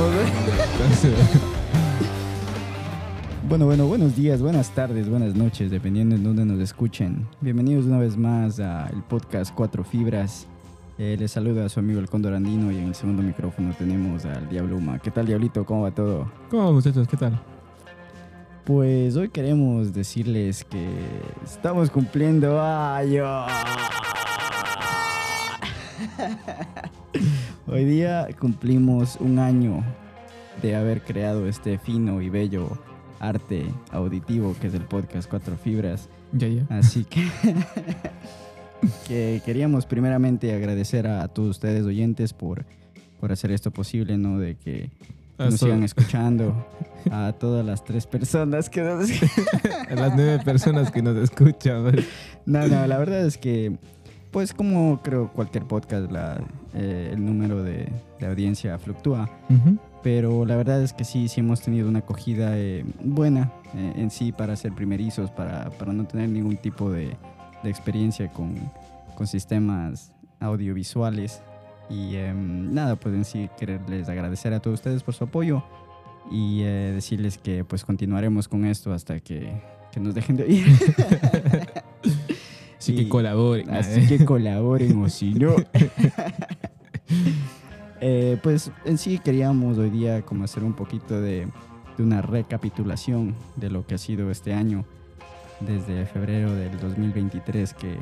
Bueno, bueno, buenos días, buenas tardes, buenas noches, dependiendo en dónde nos escuchen. Bienvenidos una vez más al podcast Cuatro Fibras. Eh, les saluda a su amigo el Cóndor Andino y en el segundo micrófono tenemos al Diablo Uma. ¿Qué tal, Diablito? ¿Cómo va todo? ¿Cómo va, muchachos? ¿Qué tal? Pues hoy queremos decirles que estamos cumpliendo años. Hoy día cumplimos un año de haber creado este fino y bello arte auditivo que es el podcast Cuatro Fibras. Ya, ya. Así que, que queríamos primeramente agradecer a todos ustedes oyentes por, por hacer esto posible, ¿no? De que nos sigan escuchando. A todas las tres personas que nos a las nueve personas que nos escuchan. No, no, la verdad es que, pues como creo cualquier podcast, la, eh, el número de, de audiencia fluctúa. Pero la verdad es que sí, sí hemos tenido una acogida eh, buena eh, en sí para ser primerizos, para, para no tener ningún tipo de, de experiencia con, con sistemas audiovisuales. Y em, nada, pues en sí quererles agradecer a todos ustedes por su apoyo y eh, decirles que pues continuaremos con esto hasta que, que nos dejen de oír. Así Y- que colaboren. Así que colaboren o si no. Eh, pues en sí queríamos hoy día como hacer un poquito de, de una recapitulación de lo que ha sido este año desde febrero del 2023 que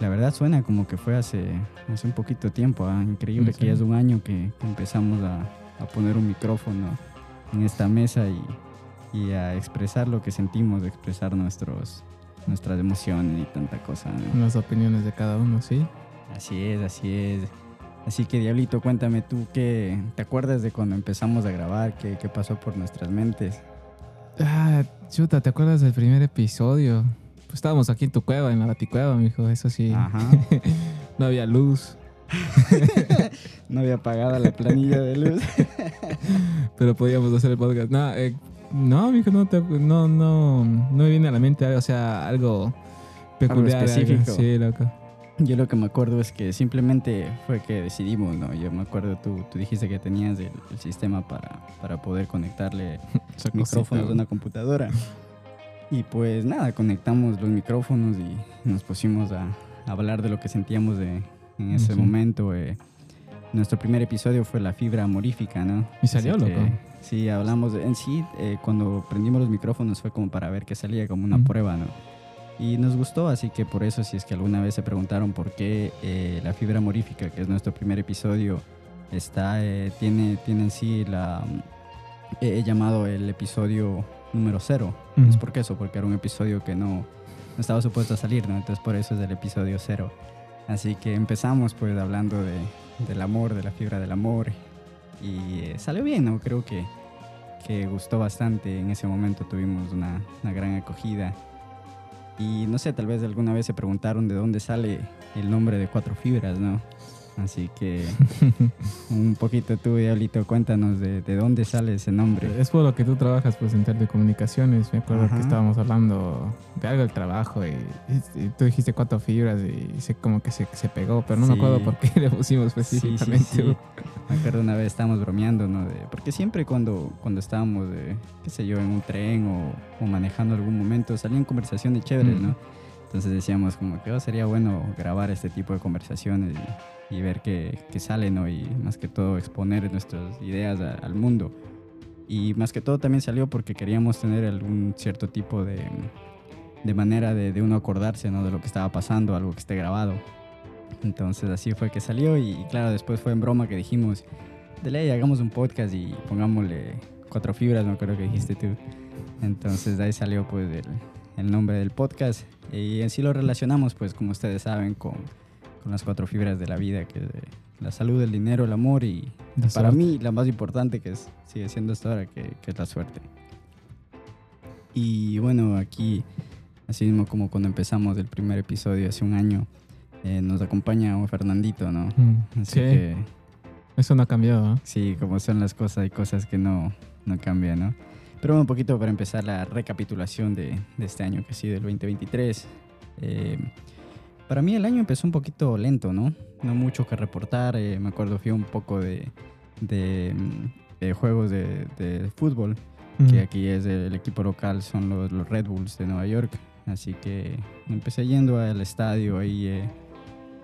la verdad suena como que fue hace, hace un poquito tiempo. ¿ah? Increíble Sí. que ya es un año que, que empezamos a, a poner un micrófono en esta mesa y, y a expresar lo que sentimos, expresar nuestros, nuestras emociones y tanta cosa. ¿no? Las opiniones de cada uno, ¿sí? Así es, así es. Así que Diablito, cuéntame tú qué te acuerdas de cuando empezamos a grabar, qué, qué pasó por nuestras mentes. Ah, chuta, ¿te acuerdas del primer episodio? Pues estábamos aquí en tu cueva, en la baticueva, mijo. Eso sí. Ajá. No había luz, No había apagada la planilla de luz. pero podíamos hacer el podcast. No, eh, no mijo, no, te- no, no, no me viene a la mente, o sea, algo peculiar. específico. Sí, loco. Yo lo que me acuerdo es que simplemente fue que decidimos, ¿no? Yo me acuerdo, tú, tú dijiste que tenías el, el sistema para, para poder conectarle micrófonos a una computadora. Y pues nada, conectamos los micrófonos y nos pusimos a, a hablar de lo que sentíamos de, en ese momento. eh. Nuestro primer episodio fue la fibra amorífica, ¿no? Y salió, que, loco. Sí, hablamos de, en sí, eh, cuando prendimos los micrófonos fue como para ver que salía como una Ujú. prueba, ¿no? Y nos gustó, así que por eso, si es que alguna vez se preguntaron por qué eh, la fibra amorífica, que es nuestro primer episodio, está, eh, tiene, tiene en sí la... He llamado el episodio número cero. Ujú. Es porque eso, porque era un episodio que no, no estaba supuesto a salir, ¿no? Entonces por eso es el episodio cero. Así que empezamos pues hablando de, del amor, de la fibra del amor. Y eh, salió bien, ¿no? Creo que, que gustó bastante. En ese momento tuvimos una, una gran acogida. Y no sé, tal vez alguna vez se preguntaron de dónde sale el nombre de Cuatro Fibras, ¿no? Así que un poquito tú, Diablito, cuéntanos de, de dónde sale ese nombre. Es por lo que tú trabajas pues en telecomunicaciones. Me acuerdo Ajá. que estábamos hablando de algo del trabajo y, y- y tú dijiste cuatro fibras y sé como que se, se pegó, pero no me acuerdo por qué le pusimos sí, específicamente. sí. Me acuerdo una vez estábamos bromeando, ¿no? De- porque siempre cuando, cuando estábamos, de, qué sé yo, en un tren o, o manejando algún momento, salían conversaciones chéveres, Mm. ¿no? Entonces decíamos como que oh, sería bueno grabar este tipo de conversaciones y, y ver qué, qué sale, ¿no? Y más que todo exponer nuestras ideas a- al mundo. Y más que todo también salió porque queríamos tener algún cierto tipo de, de manera de, de uno acordarse, ¿no? De lo que estaba pasando, algo que esté grabado. Entonces así fue que salió y, y claro, después fue en broma que dijimos, de ley, hagamos un podcast y pongámosle cuatro fibras, me acuerdo que dijiste tú. Entonces de ahí salió pues el, el nombre del podcast y en sí lo relacionamos pues como ustedes saben con, con las cuatro fibras de la vida, que es de la salud, el dinero, el amor y La para suerte. mí la más importante que es, sigue siendo hasta ahora, que, que es la suerte. Y bueno, aquí, así mismo como cuando empezamos el primer episodio hace un año, eh, nos acompaña un Fernandito, ¿no? Mm, Así sí, que eso no ha cambiado. ¿eh? sí, como son las cosas, hay cosas que no, no cambian, ¿no? Pero un poquito para empezar la recapitulación de, de este año que ha sido el 2023. Eh, para mí el año empezó un poquito lento, ¿no? No mucho que reportar. eh, me acuerdo, fui un poco de, de, mm, eh, juegos de, de fútbol, Mm. que aquí es el, el equipo local, son los, los Red Bulls de Nueva York. Así que empecé yendo al estadio ahí, eh,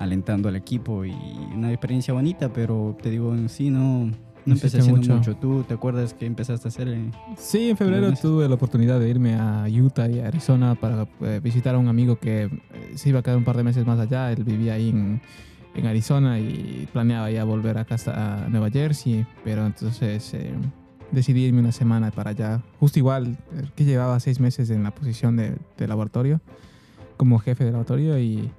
alentando al equipo y una experiencia bonita, pero te digo, en sí no, no empecé haciendo mucho. mucho. ¿Tú te acuerdas que empezaste a hacer? eh? Sí, en febrero meses. tuve la oportunidad de irme a Utah y a Arizona para eh, visitar a un amigo que eh, se iba a quedar un par de meses más allá. Él vivía ahí en, en Arizona y planeaba ya volver acá hasta a Nueva Jersey, pero entonces eh, decidí irme una semana para allá. Justo igual eh, que llevaba seis meses en la posición de, de laboratorio, como jefe de laboratorio y,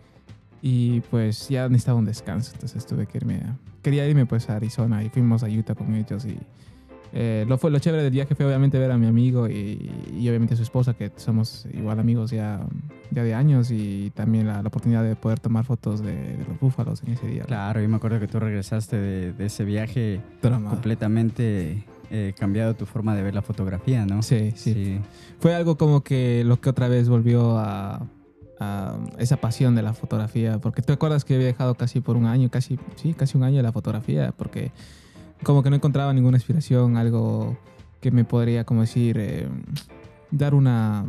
y pues ya necesitaba un descanso, entonces tuve que irme a... Quería irme pues a Arizona y fuimos a Utah con ellos y eh, lo, fue, lo chévere del viaje fue obviamente ver a mi amigo y, y obviamente a su esposa, que somos igual amigos ya, ya de años, y también la, la oportunidad de poder tomar fotos de, de los búfalos en ese día. Claro, yo me acuerdo que tú regresaste de, de ese viaje Drama. completamente eh, cambiado tu forma de ver la fotografía, ¿no? Sí, sí, Fue algo como que lo que otra vez volvió a, a esa pasión de la fotografía, porque te acuerdas que había dejado casi por un año, casi, sí, casi un año de la fotografía, porque como que no encontraba ninguna inspiración, algo que me podría, como decir, eh, dar una,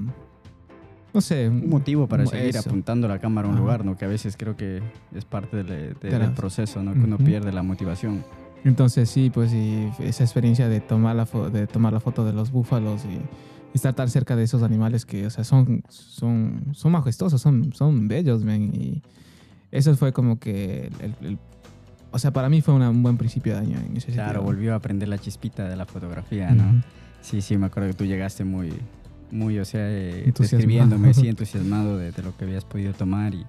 no sé, Un motivo para seguir eso. apuntando la cámara a un Ajá. lugar, ¿no? Que a veces creo que es parte del, de- proceso, ¿no? Que uno pierde la motivación. Entonces sí, pues sí, esa experiencia de tomar la, de tomar la foto de los búfalos y, y estar tan cerca de esos animales que, o sea, son, son, son majestuosos, son, son bellos, man. Y eso fue como que, el, el- o sea, para mí fue una- un buen principio de año en ese Claro, sentido. volvió a aprender la chispita de la fotografía, ¿no? Sí, sí, me acuerdo que tú llegaste muy, muy, o sea, eh, describiéndome, sí, entusiasmado de, de lo que habías podido tomar y,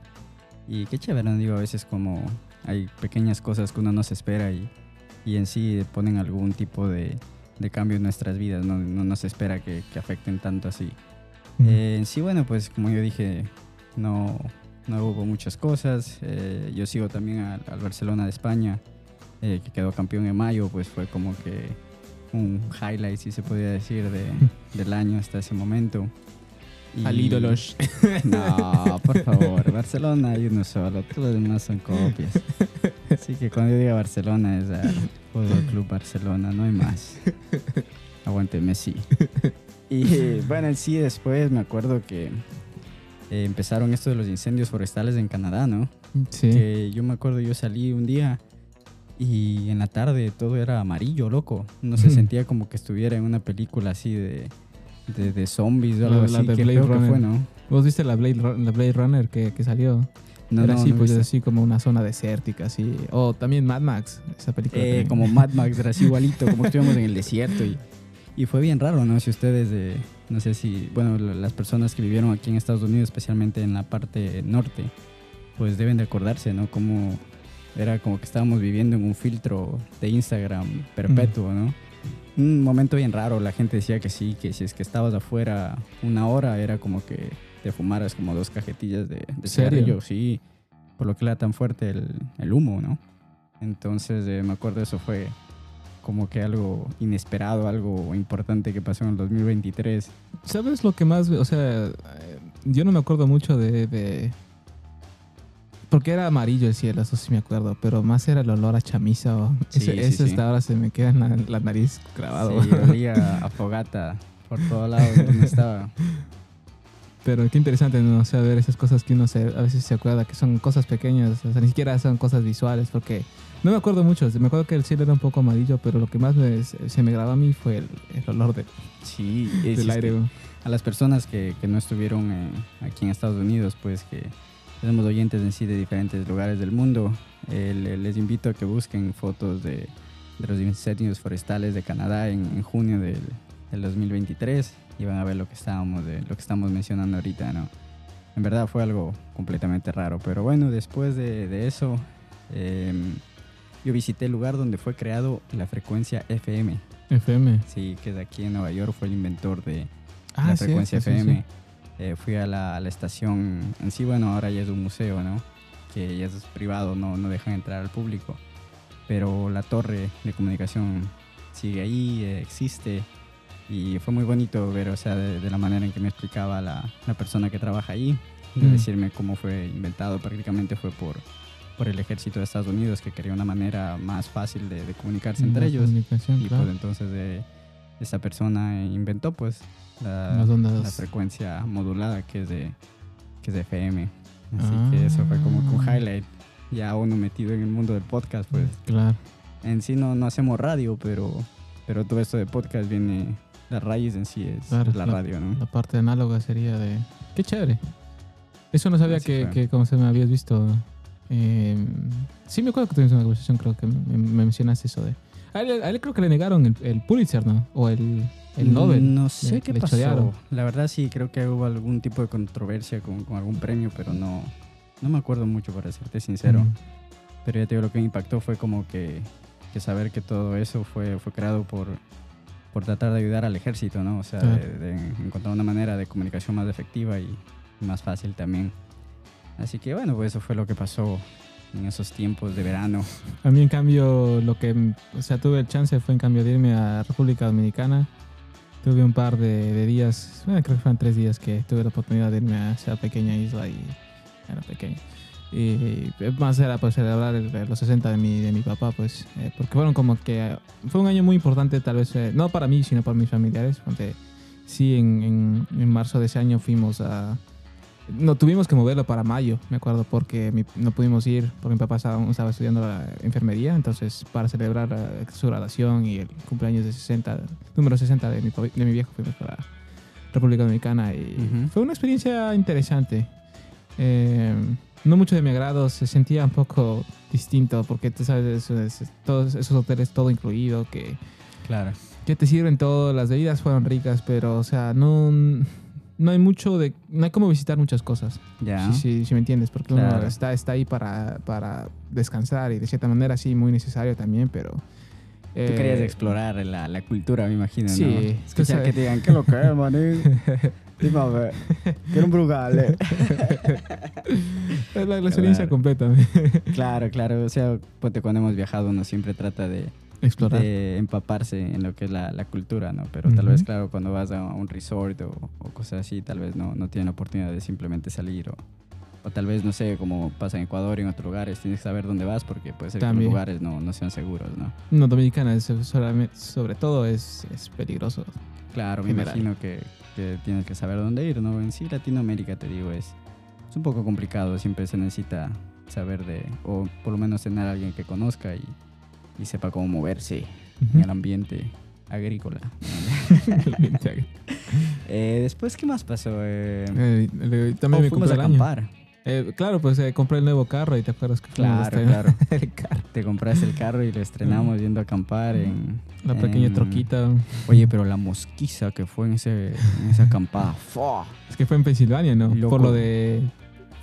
y qué chévere, ¿no? Digo, a veces como hay pequeñas cosas que uno no se espera y, y en sí ponen algún tipo de, de cambio en nuestras vidas, no, no, no se espera que, que afecten tanto así. Ujú. Eh, sí, bueno, pues como yo dije, no, no hubo muchas cosas. Eh, yo sigo también al, al Barcelona de España, eh, que quedó campeón en mayo, pues fue como que un highlight, si se podía decir, de, del año hasta ese momento. Y- Al ídolos. No, por favor, Barcelona hay uno solo, todos los demás son copias. Así que cuando yo diga Barcelona es al Fútbol Club Barcelona, no hay más. Aguante Messi. Y bueno, en sí después me acuerdo que eh, empezaron esto de los incendios forestales en Canadá, ¿no? Sí. Que yo me acuerdo, yo salí un día y en la tarde todo era amarillo, loco. No se sentía como que estuviera en una película así de, de, de zombies o algo la así. de Blade que Runner. fue, ¿no? ¿Vos viste la Blade, la Blade Runner que, que salió? No, Era no, así, no pues viste. así como una zona desértica, así. O también Mad Max, esa película. Eh, también. como Mad Max, era así igualito, como estuvimos en el desierto. Y, y fue bien raro, ¿no? Si ustedes, eh, no sé si, bueno, la- las personas que vivieron aquí en Estados Unidos, especialmente en la parte norte, pues deben de acordarse, ¿no? Como era como que estábamos viviendo en un filtro de Instagram perpetuo, ¿no? Un momento bien raro, la gente decía que sí, que si es que estabas afuera una hora era como que te fumaras como dos cajetillas de, de sí, por lo que era tan fuerte el, el humo, ¿no? Entonces eh, me acuerdo eso fue como que algo inesperado, algo importante que pasó en el 2023. ¿Sabes lo que más, o sea, eh, yo no me acuerdo mucho de, de- Porque era amarillo el cielo, eso sí me acuerdo, pero más era el olor a chamisa. o- Sí, ese sí, ese sí. hasta ahora se me queda en la, la nariz grabado. Sí, olía a fogata por todos lados donde estaba. Pero qué interesante, ¿no? O sea, ver esas cosas que uno se, a veces se acuerda que son cosas pequeñas, o sea, ni siquiera son cosas visuales, porque no me acuerdo mucho. Me acuerdo que el cielo era un poco amarillo, pero lo que más me- se me grabó a mí fue el, el olor de- Sí, del aire. a las personas que, que no estuvieron eh, aquí en Estados Unidos, pues que tenemos oyentes en sí de diferentes lugares del mundo, eh, le- les invito a que busquen fotos de, de los incendios forestales de Canadá en, en junio del, del 2023 y van a ver lo que estábamos de, lo que estamos mencionando ahorita, ¿no? En verdad fue algo completamente raro, pero bueno, después de, de eso, em, yo visité el lugar donde fue creado la frecuencia FM, FM. sí, que de aquí en Nueva York fue el inventor de, Ah, la sí, frecuencia sí, sí, FM. sí. Eh, fui a la, a la estación, en sí, bueno, ahora ya es un museo, ¿no? Que ya es privado, no, no dejan entrar al público. Pero la torre de comunicación sigue ahí, eh, existe. Y fue muy bonito ver, o sea, de, de la manera en que me explicaba la, la persona que trabaja ahí, de Mm. decirme cómo fue inventado. Prácticamente fue por, por el ejército de Estados Unidos que quería una manera más fácil de, de comunicarse entre ellos. Y claro. pues entonces eh, esta persona inventó pues la, Las ondas. la frecuencia modulada que es de, que es de FM. Así que eso fue como un Ah. highlight. Ya uno metido en el mundo del podcast, pues Claro. en sí no, no hacemos radio, pero, pero todo esto de podcast viene, la raíz en sí es Claro, la la- radio, ¿no? La parte análoga sería de. Qué chévere. Eso no sabía que, que como se me habías visto. eh, sí, me acuerdo que tuvimos una conversación, creo que me, me mencionaste eso de. A él, a él creo que le negaron el, el Pulitzer, ¿no? O el, el Nobel. No sé Le- qué le pasó. chorearon. La verdad sí, creo que hubo algún tipo de controversia con, con algún premio, pero no, no me acuerdo mucho para serte sincero. Mm, Pero ya te digo, lo que me impactó fue como que, que saber que todo eso fue, fue creado por, por tratar de ayudar al ejército, ¿no? O sea, Claro. de, de encontrar una manera de comunicación más efectiva y más fácil también. Así que bueno, pues eso fue lo que pasó en esos tiempos de verano. A mí, en cambio, lo que. O sea, tuve el chance fue, en cambio, de irme a República Dominicana. Tuve un par de, de días, bueno, creo que fueron tres días que tuve la oportunidad de irme a esa pequeña isla y era pequeña. Y más era pues celebrar el- los 60 de mi, de mi papá, pues, eh, porque fueron como que eh, fue un año muy importante, tal vez, eh, no para mí, sino para mis familiares, porque sí, en, en, en marzo de ese año fuimos a... No tuvimos que moverlo para mayo, me acuerdo, porque mi- no pudimos ir, porque mi papá estaba, estaba estudiando la enfermería, entonces para celebrar su graduación y el cumpleaños de 60, número 60 de mi, de mi viejo, fuimos para República Dominicana y fue una experiencia interesante. Eh, no mucho de mi agrado, se sentía un poco distinto, porque tú sabes, eso es- todos esos hoteles, todo incluido, que Claro. que te sirven todo, las bebidas fueron ricas, pero o sea, no, no hay mucho de, no hay como visitar muchas cosas, Ya. si me entiendes, porque uno Claro. está, está ahí para, para descansar y de cierta manera sí, muy necesario también, pero... Tú eh, querías explorar la, la cultura, me imagino, sí, ¿no? Escuchar que te digan, ¿qué lo que es, manín? Dime a ver, quiero un brugale. Es la, la experiencia Claro. completa, Claro, claro. O sea, cuando hemos viajado uno siempre trata de, explorar. de empaparse en lo que es la, la cultura, ¿no? Pero tal Ujú. vez, claro, cuando vas a un resort o, o cosas así, tal vez no, no tienen la oportunidad de simplemente salir o, o tal vez, no sé, como pasa en Ecuador y en otros lugares, tienes que saber dónde vas porque puede ser que los lugares no, no sean seguros, ¿no? No, Dominicana es sobre todo es, es peligroso. Claro, me General. imagino que, que tienes que saber dónde ir, ¿no? En sí, Latinoamérica, te digo, es, es un poco complicado. Siempre se necesita saber de, o por lo menos tener a alguien que conozca y, y sepa cómo moverse en el ambiente agrícola. Eh, después, ¿qué más pasó? Eh, Eh, oh, también me fuimos a acampar. Eh, claro, pues eh, compré el nuevo carro y te acuerdas que Claro, claro. el carro. Te compraste el carro y lo estrenamos yendo a acampar en... La pequeña en- troquita. Oye, pero la mosquiza que fue en, ese, en esa acampada. ¡fua! Es que fue en Pensilvania, ¿no? Loco. Por lo de...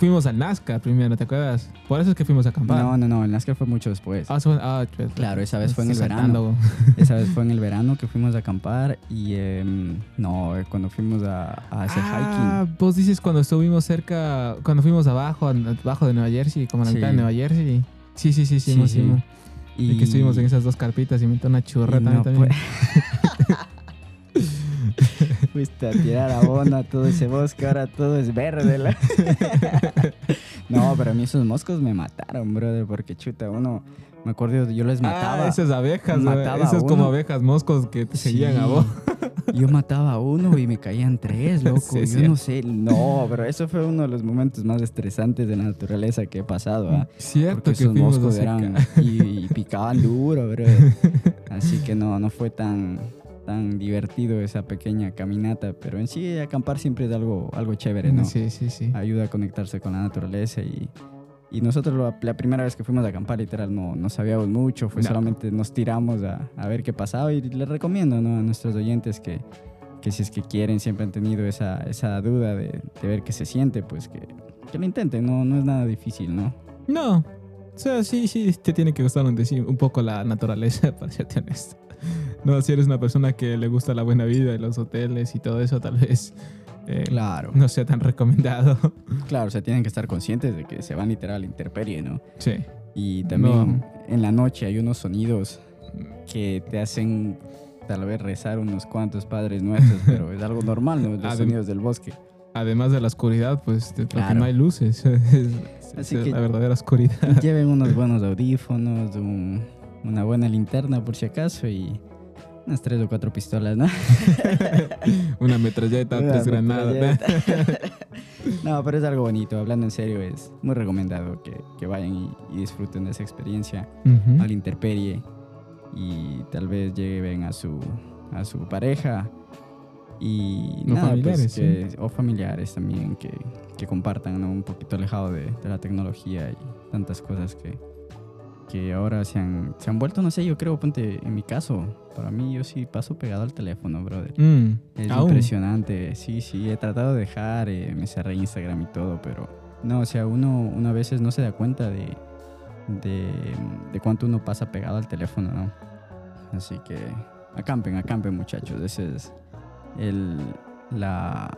Fuimos al Nazca primero, ¿te acuerdas? Por eso es que fuimos a acampar. No, no, no, el NASCAR fue mucho después. Ah, ah, pues, Claro, esa vez fue en el verano. Esa vez fue en el verano que fuimos a acampar y em, no, eh, cuando fuimos a, a hacer Ah, vos dices cuando estuvimos cerca, cuando fuimos abajo, abajo de Nueva Jersey, como a la Sí. mitad de Nueva Jersey. Sí, sí, sí, sí, Sí, sí. hiking. Y que estuvimos en esas dos carpitas y me una churreta no también. Fuiste a tirar abono a todo ese bosque, ahora todo es verde. la- no, pero a mí esos moscos me mataron, brother, porque chuta, uno, me acuerdo, yo les mataba. Ah, esas abejas. Mataba a Esos como abejas moscos que te seguían a Sí. vos. Yo mataba a uno y me caían tres, loco. Sí, yo no sé, no, pero eso fue uno de los momentos más estresantes de la naturaleza que he pasado. ¿ah? Cierto Porque que esos moscos eran y, y picaban duro, bro. Así que no, no fue tan, tan divertido esa pequeña caminata. Pero en sí, acampar siempre es algo, algo chévere, ¿no? Sí, sí, sí. Ayuda a conectarse con la naturaleza y. Y nosotros lo- la primera vez que fuimos a acampar, literal, no, no sabíamos mucho, fue No. solamente nos tiramos a, a ver qué pasaba y les recomiendo ¿no? a nuestros oyentes que, que si es que quieren, siempre han tenido esa, esa duda de, de ver qué se siente, pues que, que lo intenten, no, no es nada difícil, ¿no? No. O sea, sí, sí, te tiene que gustar un, un poco la naturaleza, para serte honesto. No, si eres una persona que le gusta la buena vida y los hoteles y todo eso, tal vez eh, Claro. no sea tan recomendado. Claro, o sea, tienen que estar conscientes de que se van literal a la intemperie, ¿no? Sí. Y también No. en la noche hay unos sonidos que te hacen tal vez rezar unos cuantos padres nuestros, pero es algo normal, ¿no? Los Adem- sonidos del bosque. Además de la oscuridad, pues de- Claro. no hay luces. Es, Así es que- la verdadera oscuridad. Lleven unos buenos audífonos, un- una buena linterna por si acaso y unas tres o cuatro pistolas, ¿no? Una metralleta, Una tres granadas. metralleta. no, pero es algo bonito. Hablando en serio, es muy recomendado que, que vayan y, y disfruten de esa experiencia Ujú. a la interperie y tal vez lleven a su, a su pareja y nada, familiares, pues, que- o familiares también que, que compartan ¿no? un poquito alejado de, de la tecnología y tantas cosas que, que ahora se han, se han vuelto, no sé, yo creo, ponte, en mi caso, para mí yo sí paso pegado al teléfono, brother. Mm, Es aún. impresionante, sí, sí, he tratado de dejar, eh, me cerré Instagram y todo, pero no, o sea, uno, uno a veces no se da cuenta de, de, de cuánto uno pasa pegado al teléfono, ¿no? Así que acampen, acampen muchachos, ese es el, la,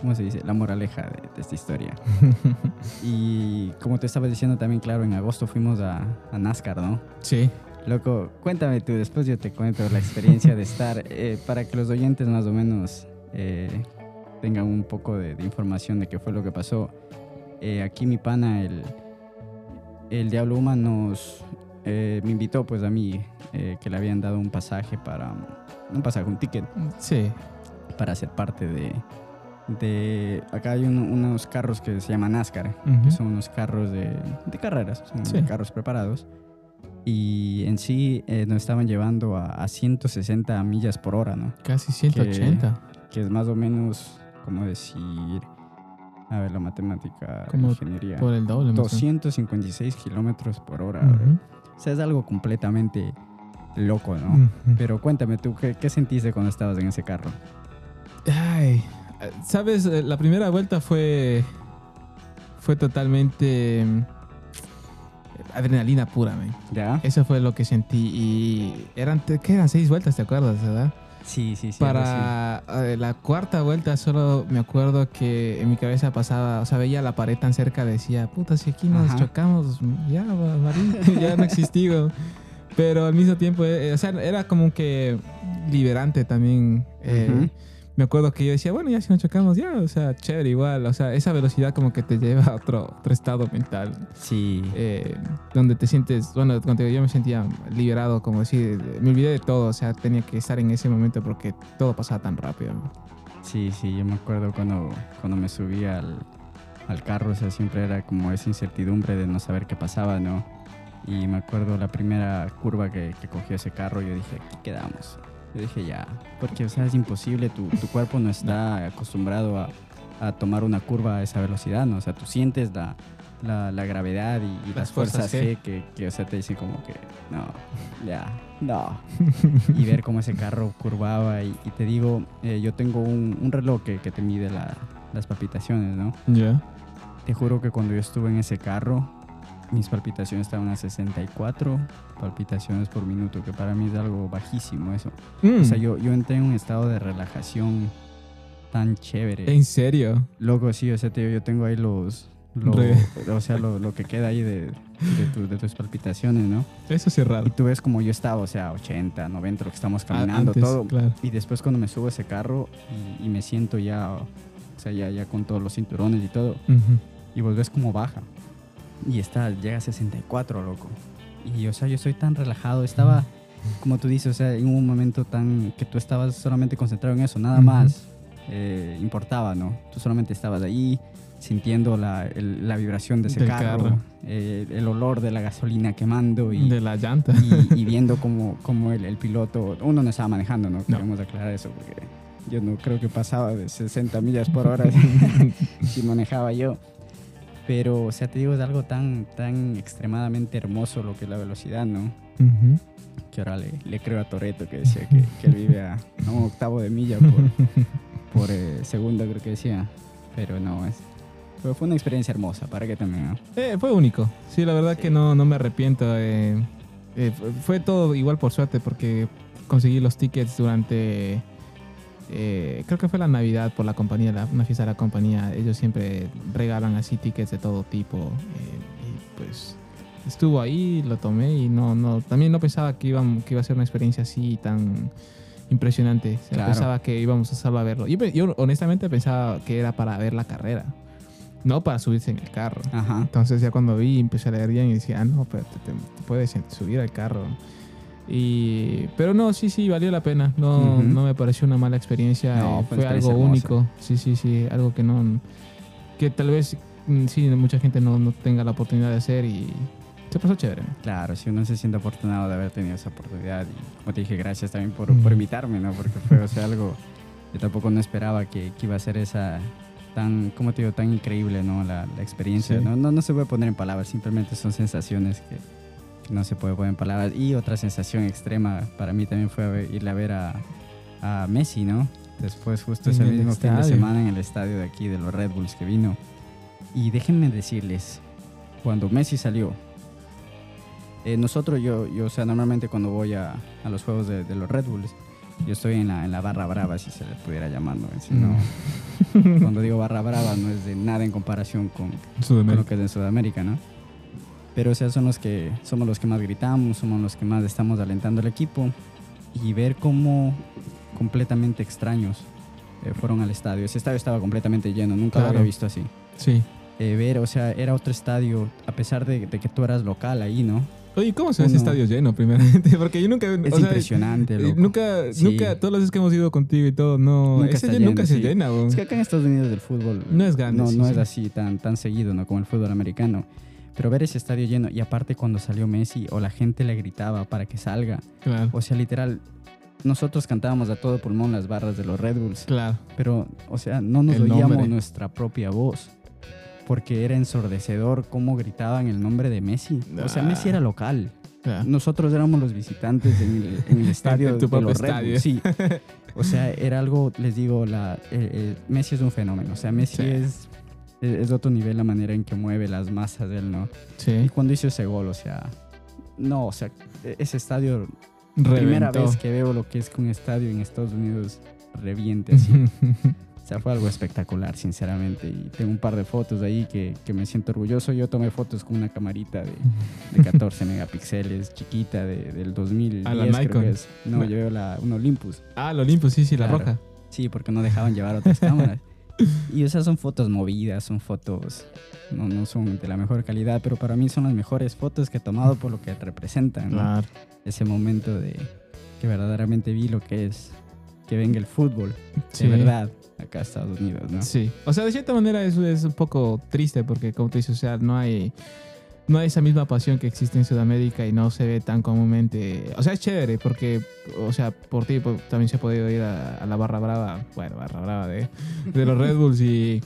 ¿cómo se dice? La moraleja de, de esta historia. Y como te estaba diciendo también, claro, en agosto fuimos a, a NASCAR, ¿no? sí. Loco, cuéntame tú, después yo te cuento la experiencia de estar, eh, para que los oyentes más o menos eh, tengan un poco de, de información de qué fue lo que pasó. Eh, aquí mi pana, el, el Diablo Uma, nos, eh, me invitó pues a mí, que le habían dado un pasaje para, un pasaje, un ticket Sí. para ser parte de, de acá hay un- unos carros que se llaman NASCAR, Ujú. que son unos carros de, de carreras, son Sí. carros preparados. Y en sí eh, nos estaban llevando a, a 160 millas por hora, ¿no? Casi 180. Que es más o menos, como decir, a ver, la matemática, Como ingeniería, Por el doble. más o menos. 256 kilómetros por hora. bro. Ujú. O sea, es algo completamente loco, ¿no? Ujú. Pero cuéntame tú, ¿qué, qué sentiste cuando estabas en ese carro? Ay, sabes, Eh, la primera vuelta fue fue totalmente mm, adrenalina pura, man. ¿Ya? Eso fue lo que sentí y eran ¿qué eran seis vueltas, ¿te acuerdas, verdad? Sí, sí, sí. Para eh, la cuarta vuelta solo me acuerdo que en mi cabeza pasaba, o sea, veía la pared tan cerca, decía, puta, si aquí nos Ajá. chocamos, ya, Marín, ya no existigo. Pero al mismo tiempo, eh, o sea, era como que liberante también. eh. Me acuerdo que yo decía, bueno, ya si nos chocamos, ya, o sea, chévere igual. O sea, esa velocidad como que te lleva a otro, otro estado mental Sí. eh, donde te sientes, bueno, yo me sentía liberado, como decir, me olvidé de todo, o sea, tenía que estar en ese momento porque todo pasaba tan rápido. Sí, sí, yo me acuerdo cuando, cuando me subí al, al carro, o sea, siempre era como esa incertidumbre de no saber qué pasaba, ¿no? Y me acuerdo la primera curva que, que cogió ese carro, yo dije, aquí quedamos. Yo dije, ya, porque, o sea, es imposible, tu, tu cuerpo no está acostumbrado a, a tomar una curva a esa velocidad, ¿no? O sea, tú sientes la, la, la gravedad y, y las, fuerzas fuerzas G que, que, o sea, te dicen como que, no, ya, no. y ver cómo ese carro curvaba. Y, y te digo, eh, yo tengo un, un reloj que, que te mide la- las palpitaciones, ¿no? Ya. Te juro que cuando yo estuve en ese carro, mis palpitaciones estaban a 64 palpitaciones por minuto, que para mí es algo bajísimo eso. Mm, O sea, yo, yo entré en un estado de relajación tan chévere. ¿En serio? Loco, sí, o sea, digo, yo tengo ahí los... lo- o sea, lo, lo que queda ahí de, de, tu- de tus palpitaciones, ¿no? Eso sí es Y raro. tú ves como yo estaba, o sea, 80, 90, lo que estamos A- caminando, antes, todo. Claro. Y después cuando me subo a ese carro y, y me siento ya, o sea, ya, ya con todos los cinturones y todo, Ujú. y vos ves como baja. Y está, llega a 64, loco. Y, o sea, yo estoy tan relajado, estaba, como tú dices, o sea, en un momento tan que tú estabas solamente concentrado en eso, nada Ujú. más eh, importaba, ¿no? Tú solamente estabas ahí sintiendo la, el- la vibración de ese Del carro, carro. eh, el olor de la gasolina quemando y, De la llanta. y, y viendo como, como el, el piloto, uno no estaba manejando, ¿no? No. Queremos aclarar eso porque yo no creo que pasaba de 60 millas por hora si manejaba yo. Pero, o sea, te digo, es algo tan, tan extremadamente hermoso lo que es la velocidad, ¿no? Ujú. Que ahora le, le creo a Toreto que decía que, que él vive a, a un octavo de milla por, por eh, segundo, creo que decía. Pero no, es, pero fue una experiencia hermosa, para que también. Eh, fue único. Sí, la verdad Sí. que no, no me arrepiento. eh, eh, fue todo igual por suerte porque conseguí los tickets durante... eh, creo que fue la Navidad por la compañía, la- una fiesta de la compañía. Ellos siempre regalan así tickets de todo tipo. eh, y pues estuvo ahí, lo tomé y no, no, también no pensaba que iba, que iba a ser una experiencia así tan impresionante. O sea, Claro. Pensaba que íbamos a solo a verlo. Yo, honestamente pensaba que era para ver la carrera, no para subirse en el carro. Ajá. Entonces ya cuando vi, empecé a leer bien y decía, ah, no, pero te, te- te puedes subir al carro. Y, pero no, sí, sí, valió la pena. No, Ujú. no me pareció una mala experiencia. No, eh, fue fue algo experiencia único. Sí, sí, sí. Algo que no. Que tal vez, mm, sí, mucha gente no, no tenga la oportunidad de hacer y se pasó chévere. Claro, si uno se siente afortunado de haber tenido esa oportunidad y como te dije, gracias también por, Mm. por invitarme, ¿no? Porque fue, o sea, algo, yo tampoco no esperaba que, que iba a ser esa tan, como te digo, tan increíble, ¿no? La, la experiencia, Sí. ¿no? ¿no? No se puede poner en palabras, simplemente son sensaciones que no se puede poner en palabras. Y otra sensación extrema para mí también fue a ver- ir a ver a, a Messi, ¿no? Después, justo En ese mismo fin de semana en el estadio de aquí de los Red Bulls que vino. Y déjenme decirles, cuando Messi salió, eh, nosotros, yo, yo, o sea, normalmente cuando voy a, a los juegos de, de los Red Bulls, yo estoy en la, en la barra brava, si se le pudiera llamar, ¿no? Si no- Mm. cuando digo barra brava no es de nada en comparación con, con lo que es en Sudamérica, ¿no? Pero, o sea, son los que, somos los que más gritamos, somos los que más estamos alentando al equipo y ver cómo completamente extraños eh, fueron al estadio. Ese estadio estaba completamente lleno, nunca lo había visto así. Sí. Eh, ver, o sea, era otro estadio, a pesar de, de que tú eras local ahí, ¿no? Oye, ¿cómo se ve ese estadio lleno, primeramente? Porque yo nunca. Es o sea, impresionante, loco. Nunca, Sí. nunca, todas las veces que hemos ido contigo y todo, no. Nunca ese día nunca lleno, se sí. llena, weón. Es que acá en Estados Unidos el fútbol No es grande, no, sí, no sí. es así tan, tan seguido ¿no? como el fútbol americano. Pero ver ese estadio lleno y aparte cuando salió Messi o la gente le gritaba para que salga. Claro. O sea, literal, nosotros cantábamos a todo pulmón las barras de los Red Bulls. Claro. Pero, o sea, no nos El oíamos nombre. nuestra propia voz. Porque era ensordecedor cómo gritaban el nombre de Messi. O sea, Ah. Messi era local. claro. Nosotros éramos los visitantes en el, en el estadio de los Red. Bulls. Sí. O sea, era algo, les digo, la, el- el- Messi es un fenómeno. O sea, Messi Sí. es, es de otro nivel la manera en que mueve las masas de él, ¿no? Y Sí. cuando hizo ese gol, o sea, no, o sea, e- ese estadio, primera Reventó. vez que veo lo que es que un estadio en Estados Unidos reviente así. O sea, fue algo espectacular, sinceramente. Y tengo un par de fotos ahí que, que me siento orgulloso. Yo tomé fotos con una camarita de, de 14 megapíxeles, chiquita, de, del 2010, Ah, la creo Nikon. que es. No, No. yo veo la, un Olympus. ah, el Olympus, sí, sí, la Claro. roja. Sí, porque no dejaban llevar otras cámaras. Y esas son fotos movidas, son fotos, no, no son de la mejor calidad, pero para mí son las mejores fotos que he tomado por lo que representan. ¿no? Claro. Ese momento de que verdaderamente vi lo que es que venga el fútbol, Sí. de verdad, acá a Estados Unidos, ¿no? Sí. O sea, de cierta manera eso es un poco triste porque, como te dices, o sea, no hay, no hay esa misma pasión que existe en Sudamérica y no se ve tan comúnmente. O sea, es chévere porque, o sea, por ti también se ha podido ir a, a la barra brava, bueno, barra brava de, de los Red Bulls y,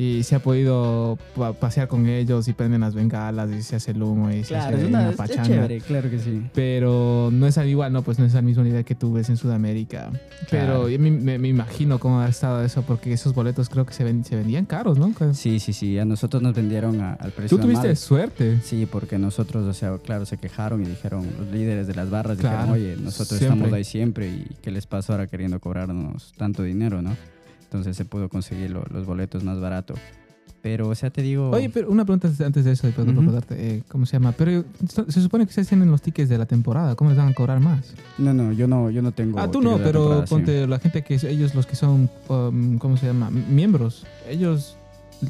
y se ha podido pa- pasear con ellos y prenden las bengalas y se hace el humo y se hace es, una, una es- es pachanga. chévere, claro que sí. Pero no es al igual, no, pues no es al mismo nivel que tú ves en Sudamérica. Pero Claro. yo me, me- me imagino cómo ha estado eso, porque esos boletos creo que se, ven- se vendían caros, ¿no? Sí, sí, sí, a nosotros nos vendieron a- al precio Tú tuviste normal. suerte. Sí, porque nosotros, o sea, claro, se quejaron y dijeron, los líderes de las barras Claro, dijeron, oye, nosotros siempre. estamos ahí siempre y ¿qué les pasó ahora queriendo cobrarnos tanto dinero, no? Entonces se pudo conseguir lo- los boletos más baratos. Pero, o sea, te digo... Oye, pero una pregunta antes de eso, perdón por Ujú. cortarte, eh, ¿cómo se llama? Pero se supone que ustedes tienen los tickets de la temporada, ¿cómo les van a cobrar más? No, no, yo no, yo no tengo... ah, tú no, la pero sí. ponte la gente que ellos los que son, um, ¿cómo se llama? Miembros, ellos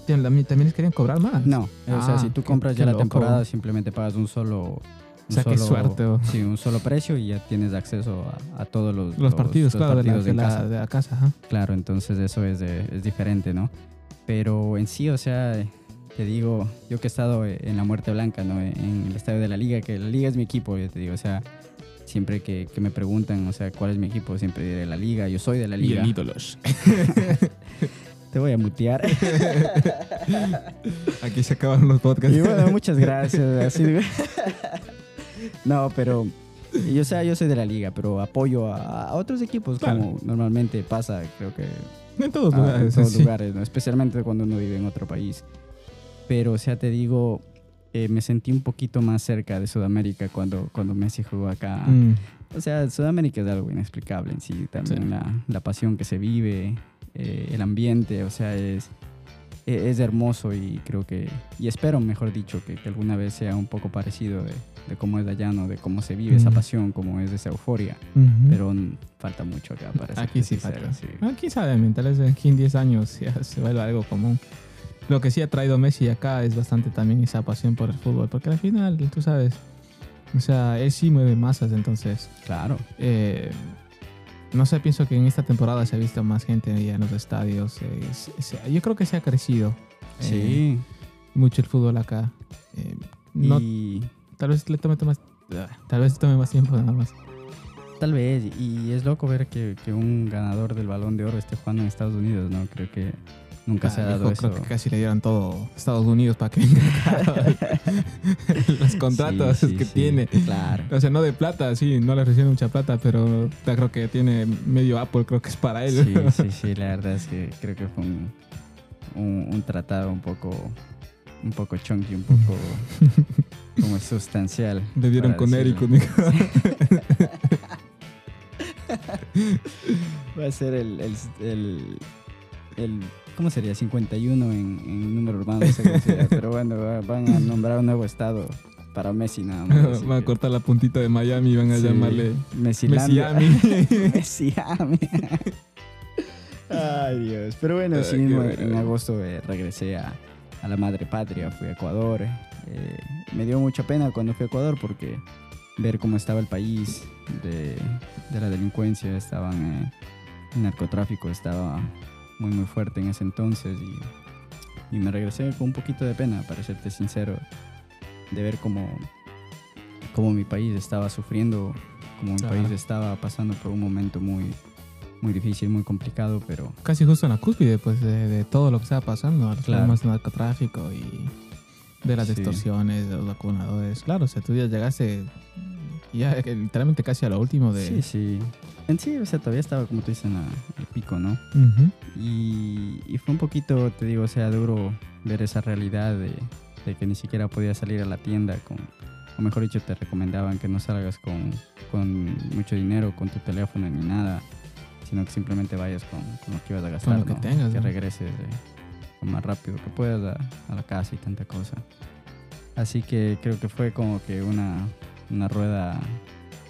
también les querían cobrar más. No, o sea, Ah, si tú compras qué ya la loco. temporada, simplemente pagas un solo... O sea, un qué solo- suerte, oh. Sí, un solo precio y ya tienes acceso a, a todos los, Los, partidos, los claro, de la- partidos de, la, casa. de la casa. ajá. Claro, entonces eso es, de- es diferente, ¿no? Pero en sí, o sea, te digo, yo que he estado en la muerte blanca, ¿no? En el estadio de la liga, que la liga es mi equipo, yo te digo, o sea, siempre que, que me preguntan, o sea, cuál es mi equipo, siempre diré la liga, yo soy de la Y liga. el ídolos. Te voy a mutear. Aquí se acabaron los podcasts. y bueno, muchas gracias. así no, pero... y, o sea, yo soy de la liga, pero apoyo a, a otros equipos, Claro. como normalmente pasa, creo que en todos Ah, lugares. en todos sí. lugares, ¿no? especialmente cuando uno vive en otro país. Pero, o sea, te digo, eh, me sentí un poquito más cerca de Sudamérica cuando, cuando Messi jugó acá. Mm, O sea, Sudamérica es algo inexplicable en sí, también Sí. La, la pasión que se vive, eh, el ambiente, o sea, es, e- es hermoso y creo que, y espero, mejor dicho, que, que alguna vez sea un poco parecido de, de cómo es allá, ¿no? De cómo se vive esa Mm. pasión, cómo es esa euforia. Pero falta mucho acá para Aquí sí falta. sí. Ah, quién sabe, tal vez aquí en 10 años ya se vuelva algo común. Lo que sí ha traído Messi acá es bastante también esa pasión por el fútbol, porque al final, tú sabes, o sea, él sí mueve masas, entonces, Claro. eh, no sé, pienso que en esta temporada se ha visto más gente ahí en los estadios. eh, yo creo que se ha crecido eh, Sí. mucho el fútbol acá. Eh, no, y Tal vez le tome más, tal vez tome más tiempo nada más. tal vez, y es loco ver que, que un ganador del balón de oro esté jugando en Estados Unidos, ¿no? Creo que nunca se ha Ah, dado viejo, eso. Creo que casi le dieron todo Estados Unidos para que venga los contratos Sí, sí, que sí, tiene. Claro. O sea, no de plata, sí, no le recibe mucha plata, pero ya creo que tiene medio Apple, creo que es para él. Sí, sí, sí, la verdad es que creo que fue un, un, un tratado un poco, un poco chunky, un poco como sustancial. Le dieron con conmigo. Va a ser el, el, el, el- ¿cómo sería? 51 en, en número urbano, no sé cómo sería, pero bueno, va- van a nombrar un nuevo estado para Messi nada más. Van a cortar la puntita de Miami y van a Sí, llamarle Messilandia. Messiami. Messiami. Ay, Dios. Pero bueno, Ay, sí bueno. en agosto eh, regresé a, a la madre patria, fui a Ecuador. Eh, me dio mucha pena cuando fui a Ecuador porque ver cómo estaba el país de, de la delincuencia, estaban, eh, el narcotráfico estaba muy muy fuerte en ese entonces y, y me regresé con un poquito de pena, para serte sincero, de ver cómo, cómo mi país estaba sufriendo, cómo mi Ajá. país estaba pasando por un momento muy, muy difícil, muy complicado, pero Casi justo en la cúspide, pues, de, de todo lo que estaba pasando. Claro. de narcotráfico y de las Sí. extorsiones, de los vacunadores. Claro, o sea, tú ya llegaste ya literalmente casi a lo último de... sí, sí. En sí, o sea, todavía estaba, como tú dices, en el pico, ¿no? Y, y fue un poquito, te digo, o sea, duro ver esa realidad de, de que ni siquiera podías salir a la tienda con, o mejor dicho, te recomendaban que no salgas con, con mucho dinero, con tu teléfono ni nada, sino que simplemente vayas con, con lo que ibas a gastar, lo que tengas, que ¿no? regreses eh, lo más rápido que puedas a, a la casa y tanta cosa. Así que creo que fue como que una, una rueda,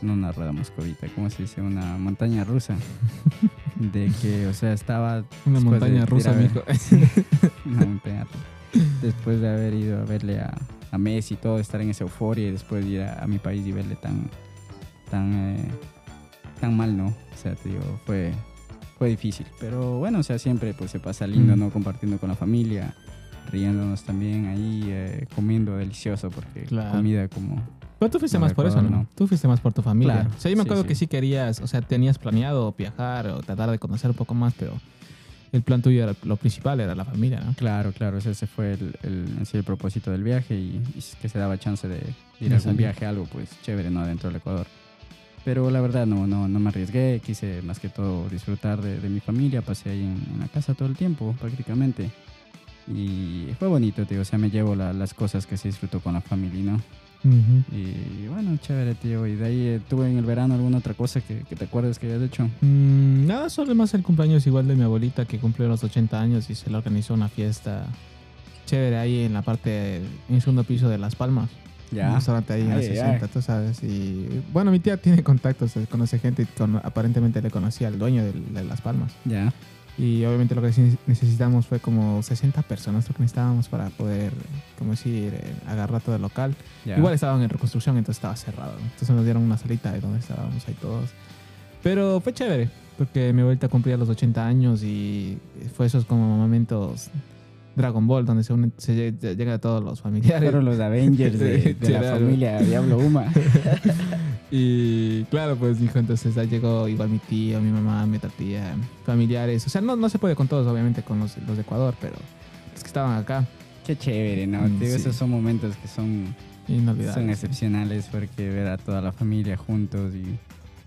no una rueda moscovita, ¿cómo se dice? Una montaña rusa. De que, o sea, estaba Una de montaña ir rusa, mijo. una montaña rusa. Después de haber ido a verle a, a Messi y todo, estar en esa euforia y después ir a, a mi país y verle tan, tan, eh, tan mal, ¿no? O sea, te digo, fue, fue difícil. Pero bueno, o sea, siempre pues se pasa lindo, Mm. ¿no? Compartiendo con la familia, riéndonos también ahí, eh, comiendo delicioso, porque Claro. comida como... Pero tú fuiste No más por eso, ¿no? no. Tú fuiste más por tu familia. Claro, O sea, yo me sí, acuerdo sí. que sí querías, o sea, tenías planeado viajar o tratar de conocer un poco más, pero el plan tuyo era lo principal, era la familia, ¿no? Claro, claro, ese, fue el, el, en sí el propósito del viaje y, y que se daba chance de, ir a algún viaje, algo pues chévere, ¿no? Dentro del Ecuador. Pero la verdad no, no, no me arriesgué, quise más que todo disfrutar de, de mi familia, pasé ahí en, en la casa todo el tiempo prácticamente. Y fue bonito, tío, o sea, me llevo la- las cosas que se disfrutó con la familia, ¿no? Ujú. Y bueno, chévere, tío. Y de ahí eh, tuve en el verano alguna otra cosa que, que te acuerdes que hayas hecho. Mm, nada, solo más el cumpleaños igual de mi abuelita que cumplió los 80 años y se le organizó una fiesta chévere ahí en la parte, en segundo piso de Las Palmas. Un restaurante ahí en la Ay, ay, 60, tú sabes. Y bueno, mi tía tiene contactos, eh, conoce gente y con- aparentemente le conocía al dueño del- de, Las Palmas. Ya. Y obviamente lo que necesitamos fue como 60 personas lo que necesitábamos para poder, como decir, eh, agarrar todo el local. ya. Igual estaban en reconstrucción, entonces estaba cerrado. Entonces nos dieron una salita de donde estábamos ahí todos. Pero fue chévere, porque mi abuelita cumplía los 80 años y fue esos como momentos Dragon Ball, donde se, unen, se lle- llegan a todos los familiares. Fueron los Avengers de, de la Claro. familia Diablo Uma. Y claro, pues dijo, entonces ya llegó igual mi tío, mi mamá, mi otra tía, familiares. O sea, no, no se puede con todos, obviamente, con los, los de Ecuador, pero los que estaban acá, Qué chévere, ¿no? Mm, Te digo, sí. Esos son momentos que son, son excepcionales porque ver a toda la familia juntos y,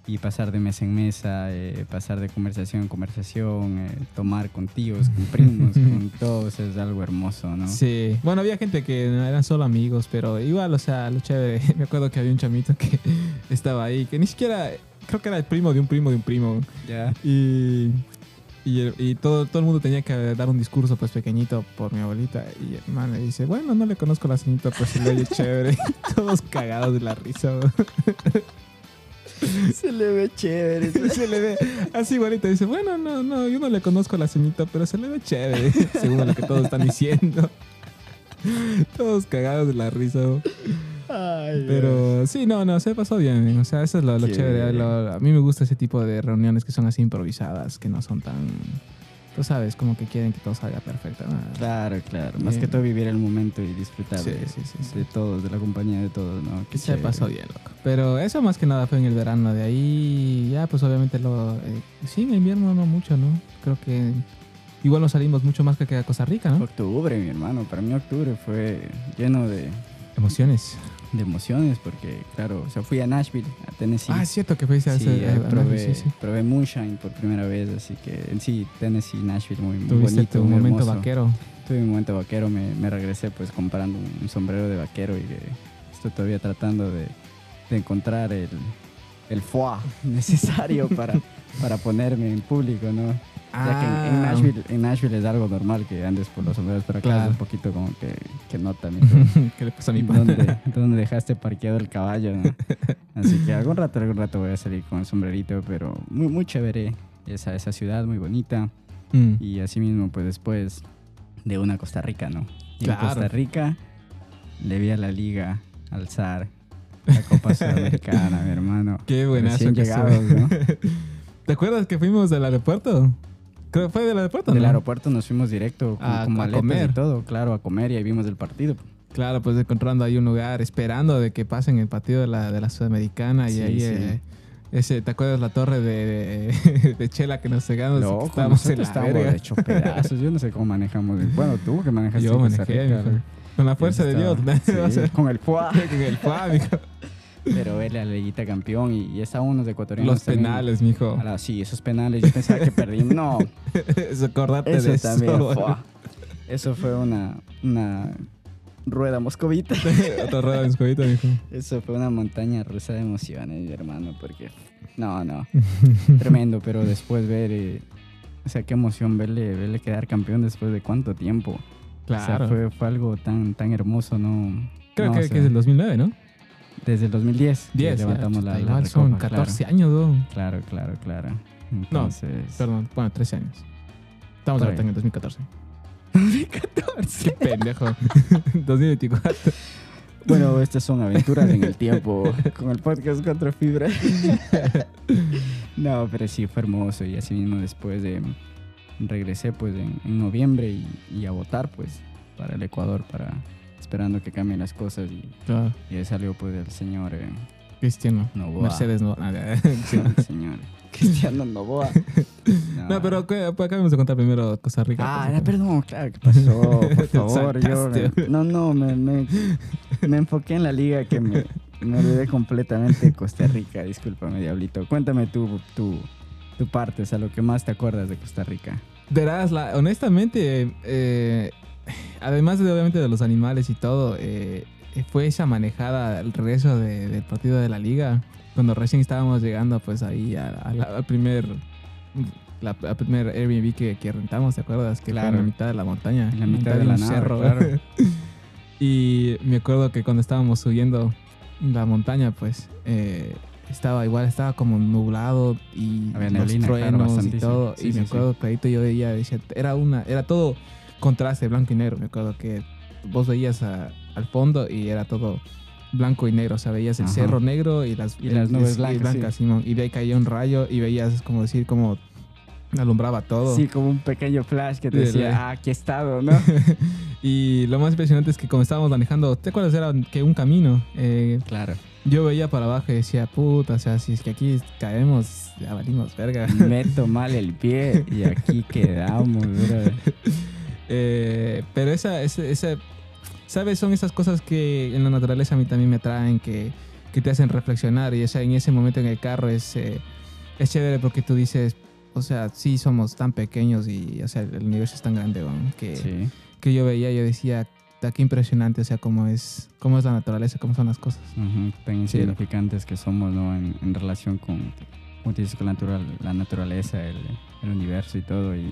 y pasar de mesa en mesa, eh, pasar de conversación en conversación, eh, tomar con tíos, con primos, con todos, es algo hermoso, ¿no? Sí, bueno, había gente que no eran solo amigos, pero igual, o sea, lo chévere. Me acuerdo que había un chamito que estaba ahí, que ni siquiera, creo que era el primo de un primo de un primo. Ya. Y Y, y todo, todo el mundo tenía que dar un discurso pues pequeñito por mi abuelita. Y el man le dice, bueno, no le conozco a la señorita, pues se le oye chévere. Todos cagados de la risa. Se le ve chévere. se le ve así igualito. Dice, bueno, no, no, yo no le conozco a la señorita, pero se le ve chévere. Según lo que todos están diciendo. Todos cagados de la risa. Ay, Pero sí, no, no, se pasó bien. O sea, eso es lo, chévere. lo- a mí me gusta ese tipo de reuniones que son así improvisadas, que no son tan. Tú sabes, como que quieren que todo salga perfecto. ¿no? Claro, claro. Más Bien. que todo vivir el momento y disfrutar Sí, de, sí, sí, sí. de todos, de la compañía de todos, ¿no? Qué Se chévere. pasó bien, loco. Pero eso más que nada fue en el verano. De ahí, ya, pues obviamente lo. eh, sí, en invierno no mucho, ¿no? Creo que. Igual nos salimos mucho más que a Costa Rica, ¿no? Octubre, mi hermano. Para mí octubre fue lleno de, Emociones. De emociones porque, claro, o sea, fui a Nashville, a Tennessee. Ah, es cierto que fuiste a Sí, a- a- probé, sí, sí. probé Moonshine por primera vez, así que en sí, Tennessee, Nashville, muy, muy Tuviste bonito, tu muy momento hermoso. vaquero. Tuve mi momento vaquero, me, me regresé pues comprando un, un sombrero de vaquero y estoy todavía tratando de, de encontrar el, el foie necesario para, para ponerme en público, ¿no? Ya que en, en Ah. Nashville, en Nashville es algo normal que andes por los sombreros, pero acá Claro. es un poquito como que, que nota, mijo. ¿Qué le pasó a mi? ¿Dónde, dónde dejaste parqueado el caballo? no? Así que algún rato, algún rato voy a salir con el sombrerito, pero muy, muy chévere esa, esa ciudad, muy bonita. Mm. Y así mismo, pues después de una Costa Rica, ¿no? Y Claro. en Costa Rica le vi a la liga alzar la Copa Sudamericana, mi hermano. Qué buenazo que llegados. ¿no? ¿Te acuerdas que fuimos del aeropuerto? Creo que fue del aeropuerto, Del ¿no? aeropuerto nos fuimos directo con, A- con a maletas comer. y todo, claro, a comer y ahí vimos el partido. Claro, pues encontrando ahí un lugar, esperando de que pasen el partido de la, de la Sudamericana y ahí sí. eh, ese, ¿te acuerdas la torre de, de, de Chela que nos cegamos? Loco, estábamos en la estábamos hechos pedazos. Yo no sé cómo manejamos. Bueno, tú que manejaste Yo manejé, Rica. Con la fuerza de Dios. estaba- ¿no? O sea, sí, con el foie. con el FA, mijo. Pero verle a la liguita campeón y, y esa unos ecuatorianos Los también. penales, mijo. Ahora, sí, esos penales. Yo pensaba que perdimos. No, Eso, acordate eso de también. eso. fue- Eso fue una, una rueda moscovita. Otra rueda de escobita, mijo. Eso fue una montaña rusa de emociones, hermano, porque no, no, tremendo, pero después ver, eh, o sea, qué emoción verle, verle quedar campeón después de cuánto tiempo. Claro. O sea, fue, fue algo tan, tan hermoso, ¿no? Creo No, que, o que sea, es del 2009, ¿no? Desde el 2010 que 10. levantamos ya, la, igual son recopa, 14 años, weón. Claro, claro, claro. Entonces, Perdón, bueno, 13 años. Estamos ahorita en el 2014. 2014. Qué pendejo. 2024. Bueno, estas son aventuras en el tiempo con el podcast Cuatro Fibras. no, pero sí, fue hermoso y así mismo después de regresé pues en, en noviembre y, y a votar pues para el Ecuador para esperando que cambien las cosas y, Claro. y ahí salió pues el señor eh, Cristiano. Novoa. Mercedes no. Sí, el señor Cristiano Novoa. No, pero ¿qué? pues acabamos de contar primero Costa Rica. Ah, pues, perdón, claro, ¿qué pasó? Por favor, yo... saltaste. No, no, me, me, me enfoqué en la liga que me, me olvidé completamente de Costa Rica. Discúlpame, Diablito. Cuéntame tu, tu, tu parte, o sea, lo que más te acuerdas de Costa Rica. Verás, la, honestamente, eh, además de obviamente de los animales y todo, eh, fue esa manejada al regreso de- del partido de la liga, cuando recién estábamos llegando pues ahí a- a la- al primer, la, primer Airbnb que, que rentamos, ¿te acuerdas? Que fue Claro. en la mitad de la montaña. En la mitad de la nada, claro. y me acuerdo que cuando estábamos subiendo la montaña, pues... eh, estaba igual, estaba como nublado y Había los neblina, claro, truenos y bastantísimo. todo. Sí, y sí, me sí. acuerdo clarito yo veía, decía, era una, era todo contraste blanco y negro. Me acuerdo que vos veías a- al fondo y era todo blanco y negro. O sea, veías el Ajá. cerro negro y las, Y las nubes y blancas. Y de ahí caía un rayo y veías, como decir, como alumbraba todo. Sí, como un pequeño flash que te De decía, la- ah, aquí he estado, ¿no? y lo más impresionante es que como estábamos manejando, ¿te acuerdas? Era que un camino. Eh, claro. yo veía para abajo y decía, puta, o sea, si es que aquí caemos, ya valimos verga. Meto mal el pie y aquí quedamos, bro. Eh, pero esa, esa, esa- ¿sabes? Son esas cosas que en la naturaleza a mí también me atraen, que, que te hacen reflexionar. Y esa, en ese momento en el carro es, eh, es chévere porque tú dices, o sea, sí somos tan pequeños y o sea, el universo es tan grande, weón, que, Sí. que yo veía, yo decía, "Ta, qué impresionante, o sea, cómo es, cómo es la naturaleza, cómo son las cosas. Ujú, tan Sí, insignificantes que somos, ¿no? En, en relación con, como te dices, con la, natural, la naturaleza, el, el universo y todo, y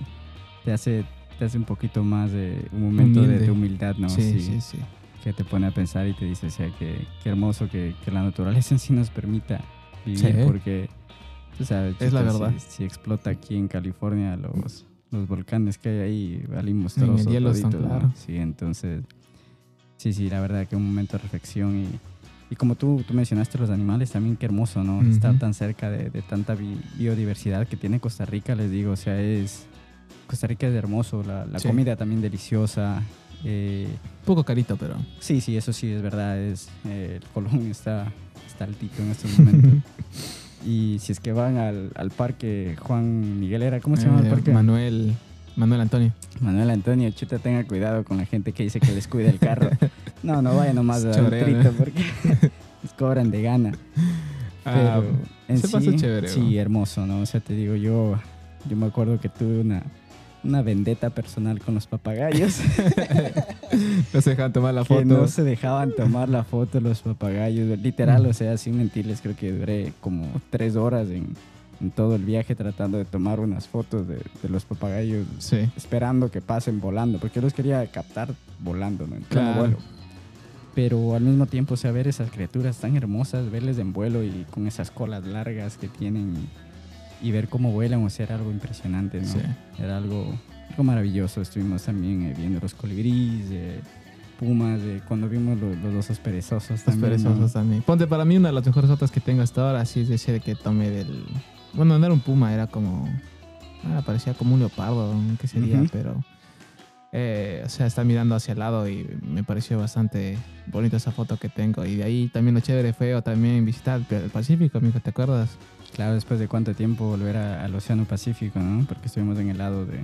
te hace, te hace un poquito más de un momento de, Humilde. de humildad, ¿no? Sí, sí, sí. que te pone a pensar y te dice, o sea, que, qué hermoso que, que la naturaleza en sí nos permita vivir, Sí. porque, tú sabes, Es la chuta, si- verdad. Si, explota aquí en California los, los volcanes que hay ahí, valimos En el todos. Toditos, ¿no? claro. Sí, entonces, sí, sí, la verdad que un momento de reflexión y... Y como tú, tú mencionaste los animales, también qué hermoso, ¿no? Ujú. Estar tan cerca de, de tanta bi- biodiversidad que tiene Costa Rica, les digo, o sea, es... Costa Rica es hermoso, la, la Sí. comida también deliciosa, eh, Un poco carito, pero. Sí, sí, eso sí es verdad. Es, eh, el Colón está, está altito en estos momentos. y si es que van al, al parque Juan Miguel era, ¿cómo se llama el Eh, parque? Manuel, Manuel Antonio. Manuel Antonio, chuta, tenga cuidado con la gente que dice que les cuida el carro. no, no vayan nomás a dar trito ¿eh? porque les cobran de gana. Ah, en se sí, pasa chévere, Sí, hermoso, ¿no? O sea, te digo, yo, yo me acuerdo que tuve una, una vendetta personal con los papagayos. no se dejan tomar la que foto. no se dejaban tomar la foto los papagayos. Literal, o sea, sin mentirles, creo que duré como tres horas en, en todo el viaje tratando de tomar unas fotos de, de los papagayos, Sí. esperando que pasen volando, porque yo los quería captar volando, ¿no? En Claro. vuelo. Pero al mismo tiempo, o sea, ver esas criaturas tan hermosas, verles en vuelo y con esas colas largas que tienen y, ver cómo vuelan, o sea, era algo impresionante, ¿no? Sí. Era algo, algo maravilloso. Estuvimos también eh, viendo los colibríes, eh, pumas, eh, cuando vimos los, los osos perezosos Los también. perezosos también. Ponte, para mí una de las mejores fotos que tengo hasta ahora, sí es ese de que tomé del... Bueno, no era un puma, era como... Ah, parecía como un leopardo, ¿qué sería? Pero... eh, o sea, está mirando hacia el lado y me pareció bastante bonita esa foto que tengo. Y de ahí también lo chévere fue también visitar el Pacífico, amigo, ¿te acuerdas? Claro, después de cuánto tiempo volver a- al Océano Pacífico, ¿no? Porque estuvimos en el lado de,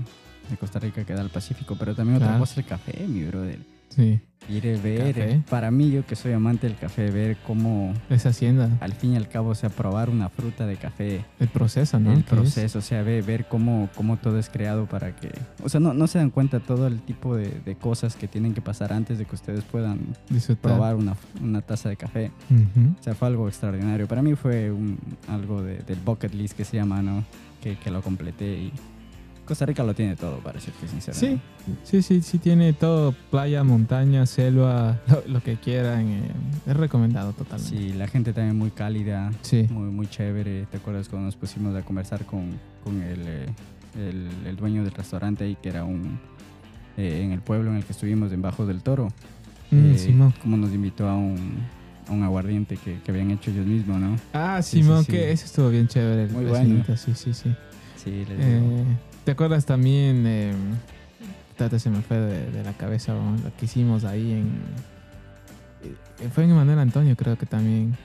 de Costa Rica que da al Pacífico, pero también otra cosa el café, mi brother. Sí. Ir a ver, Café. para mí yo que soy amante del café, ver cómo Esa hacienda, al fin y al cabo, o sea, probar una fruta de café, el proceso, ¿no? el es proceso, o sea, ver, ver cómo, cómo todo es creado para que, o sea, no, no se dan cuenta todo el tipo de, de cosas que tienen que pasar antes de que ustedes puedan disfrutar. probar una, una taza de café. O sea, fue algo extraordinario. Para mí fue un- algo de- del bucket list que se llama, ¿no? Que, que lo completé y Costa Rica lo tiene todo, para serte sincero. Sí, sí, sí, sí tiene todo, playa, montaña, selva, lo, lo que quieran. eh, es recomendado totalmente. Sí, la gente también muy cálida, Sí. muy, muy chévere. ¿Te acuerdas cuando nos pusimos a conversar con, con el, eh, el, el dueño del restaurante ahí, que era un... eh, en el pueblo en el que estuvimos, en Bajo del Toro. Mm, eh, Simón. Como nos invitó a un, un aguardiente que, que habían hecho ellos mismos, ¿no? Ah, sí, Simón, sí. que eso estuvo bien chévere. el Muy bueno. Sí, sí, sí. Sí, les digo. Eh, ¿Te acuerdas también? Eh, tata, se me fue de, de la cabeza lo que hicimos ahí en. eh, fue en Manuel Antonio, creo que también.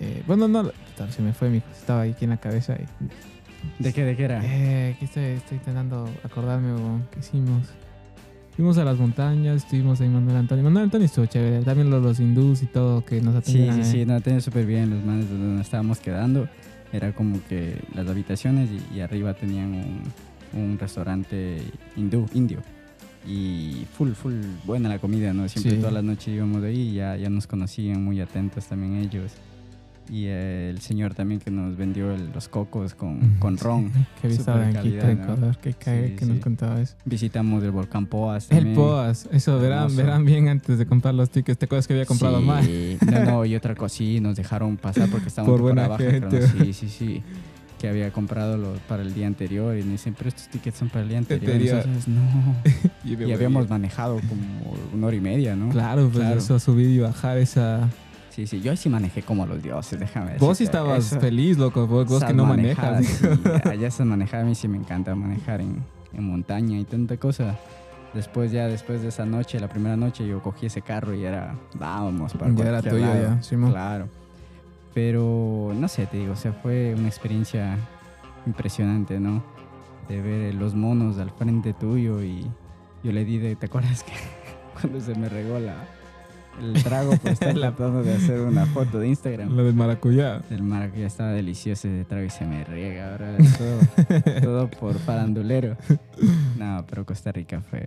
Eh, bueno, no, se me fue, mijo. Estaba ahí aquí en la cabeza. Y, ¿De qué, de qué era? Eh, aquí estoy, estoy intentando acordarme, weón, ¿qué hicimos? Fuimos a las montañas, estuvimos en Manuel Antonio. Manuel Antonio estuvo chévere, también los, los hindús y todo que nos Sí, atendían. sí, eh. sí, no, tenía súper bien los manes donde nos estábamos quedando. Era como que las habitaciones y, y arriba tenían un, un restaurante hindú, indio. Y full, full buena la comida, ¿no? Siempre Sí. todas las noches íbamos de ahí y ya, ya nos conocían, muy atentos también ellos. Y eh, el señor también que nos vendió el- los cocos con, con ron. que había estado Súper en Quito, ¿no? Ecuador, que cague Sí, que nos sí. contaba eso. Visitamos el volcán Poas El también. Poas, eso verán, verán bien antes de comprar los tickets. ¿Te acuerdas que había comprado sí. más? No, no, y otra cosa, sí, nos dejaron pasar porque estábamos Por por buena abajo. gente. Sí, sí, sí. Que había comprado los para el día anterior y me dicen, pero estos tickets son para el día anterior. Entonces, no. Y habíamos manejado como una hora y media, ¿no? Claro, pues Claro. eso, subir y bajar esa... Sí, sí, yo sí manejé como los dioses, déjame Vos sí estabas Eso- feliz, loco, vos, vos que no manejas. sí, allá se manejaba, a mí sí me encanta manejar en, en montaña y tanta cosa. Después ya, después de esa noche, la primera noche, yo cogí ese carro y era, vámonos para Ya era tuyo, lado. ya, Simón. Claro. Pero, no sé, te digo, o sea, fue una experiencia impresionante, ¿no? De ver los monos al frente tuyo y yo le di de, ¿te acuerdas que cuando se me regó la, el trago por estar La- tratando de hacer una foto de Instagram? Lo del maracuyá. El maracuyá estaba delicioso ese trago y se me riega ahora. Todo, todo por farandulero. No, pero Costa Rica fue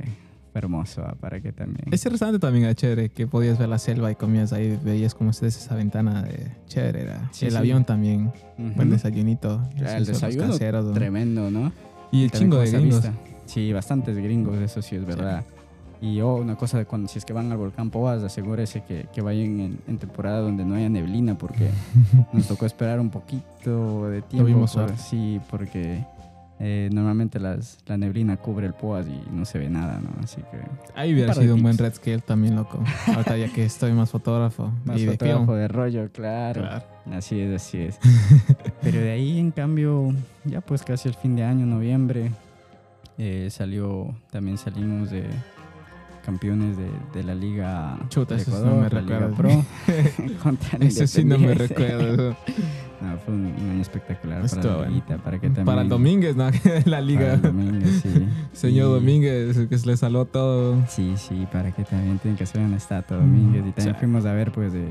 hermoso, ah, para que también. Ese restaurante también era chévere, que podías ver la selva y comías ahí, veías como desde esa ventana de chévere. Era. Sí, el sí. avión también, Ujú. buen desayunito. Claro, el desayuno tremendo, ¿no? Y el También chingo de gringos. vista. Sí, bastantes gringos, eso sí es verdad. Y oh, una cosa de cuando si es que van al volcán Poas, asegúrese que, que vayan en, en temporada donde no haya neblina, porque nos tocó esperar un poquito de tiempo. Tuvimos por- sí, porque eh, normalmente las, la neblina cubre el Poas y no se ve nada, ¿no? Así que Ahí hubiera sido un buen red scale también, loco. Ahorita ya que estoy más fotógrafo más y fotógrafo de rollo, claro. Claro. Así es, así es. Pero de ahí, en cambio, ya pues casi el fin de año, noviembre, eh, salió, también salimos de campeones de, de la Liga Chuta, de eso sí Ecuador, no me la Liga recuerdo. Pro, contra el Eso sí no me recuerdo. No, fue un, un año espectacular Estuvo para la bueno. liguita, para que también... Para el Domínguez, ¿no? la para liga. el Domínguez, sí. Señor Y- Domínguez, que se le saló todo. Sí, sí, para que también tienen que hacer una estatua Domínguez. Y también Sí. fuimos a ver, pues, de,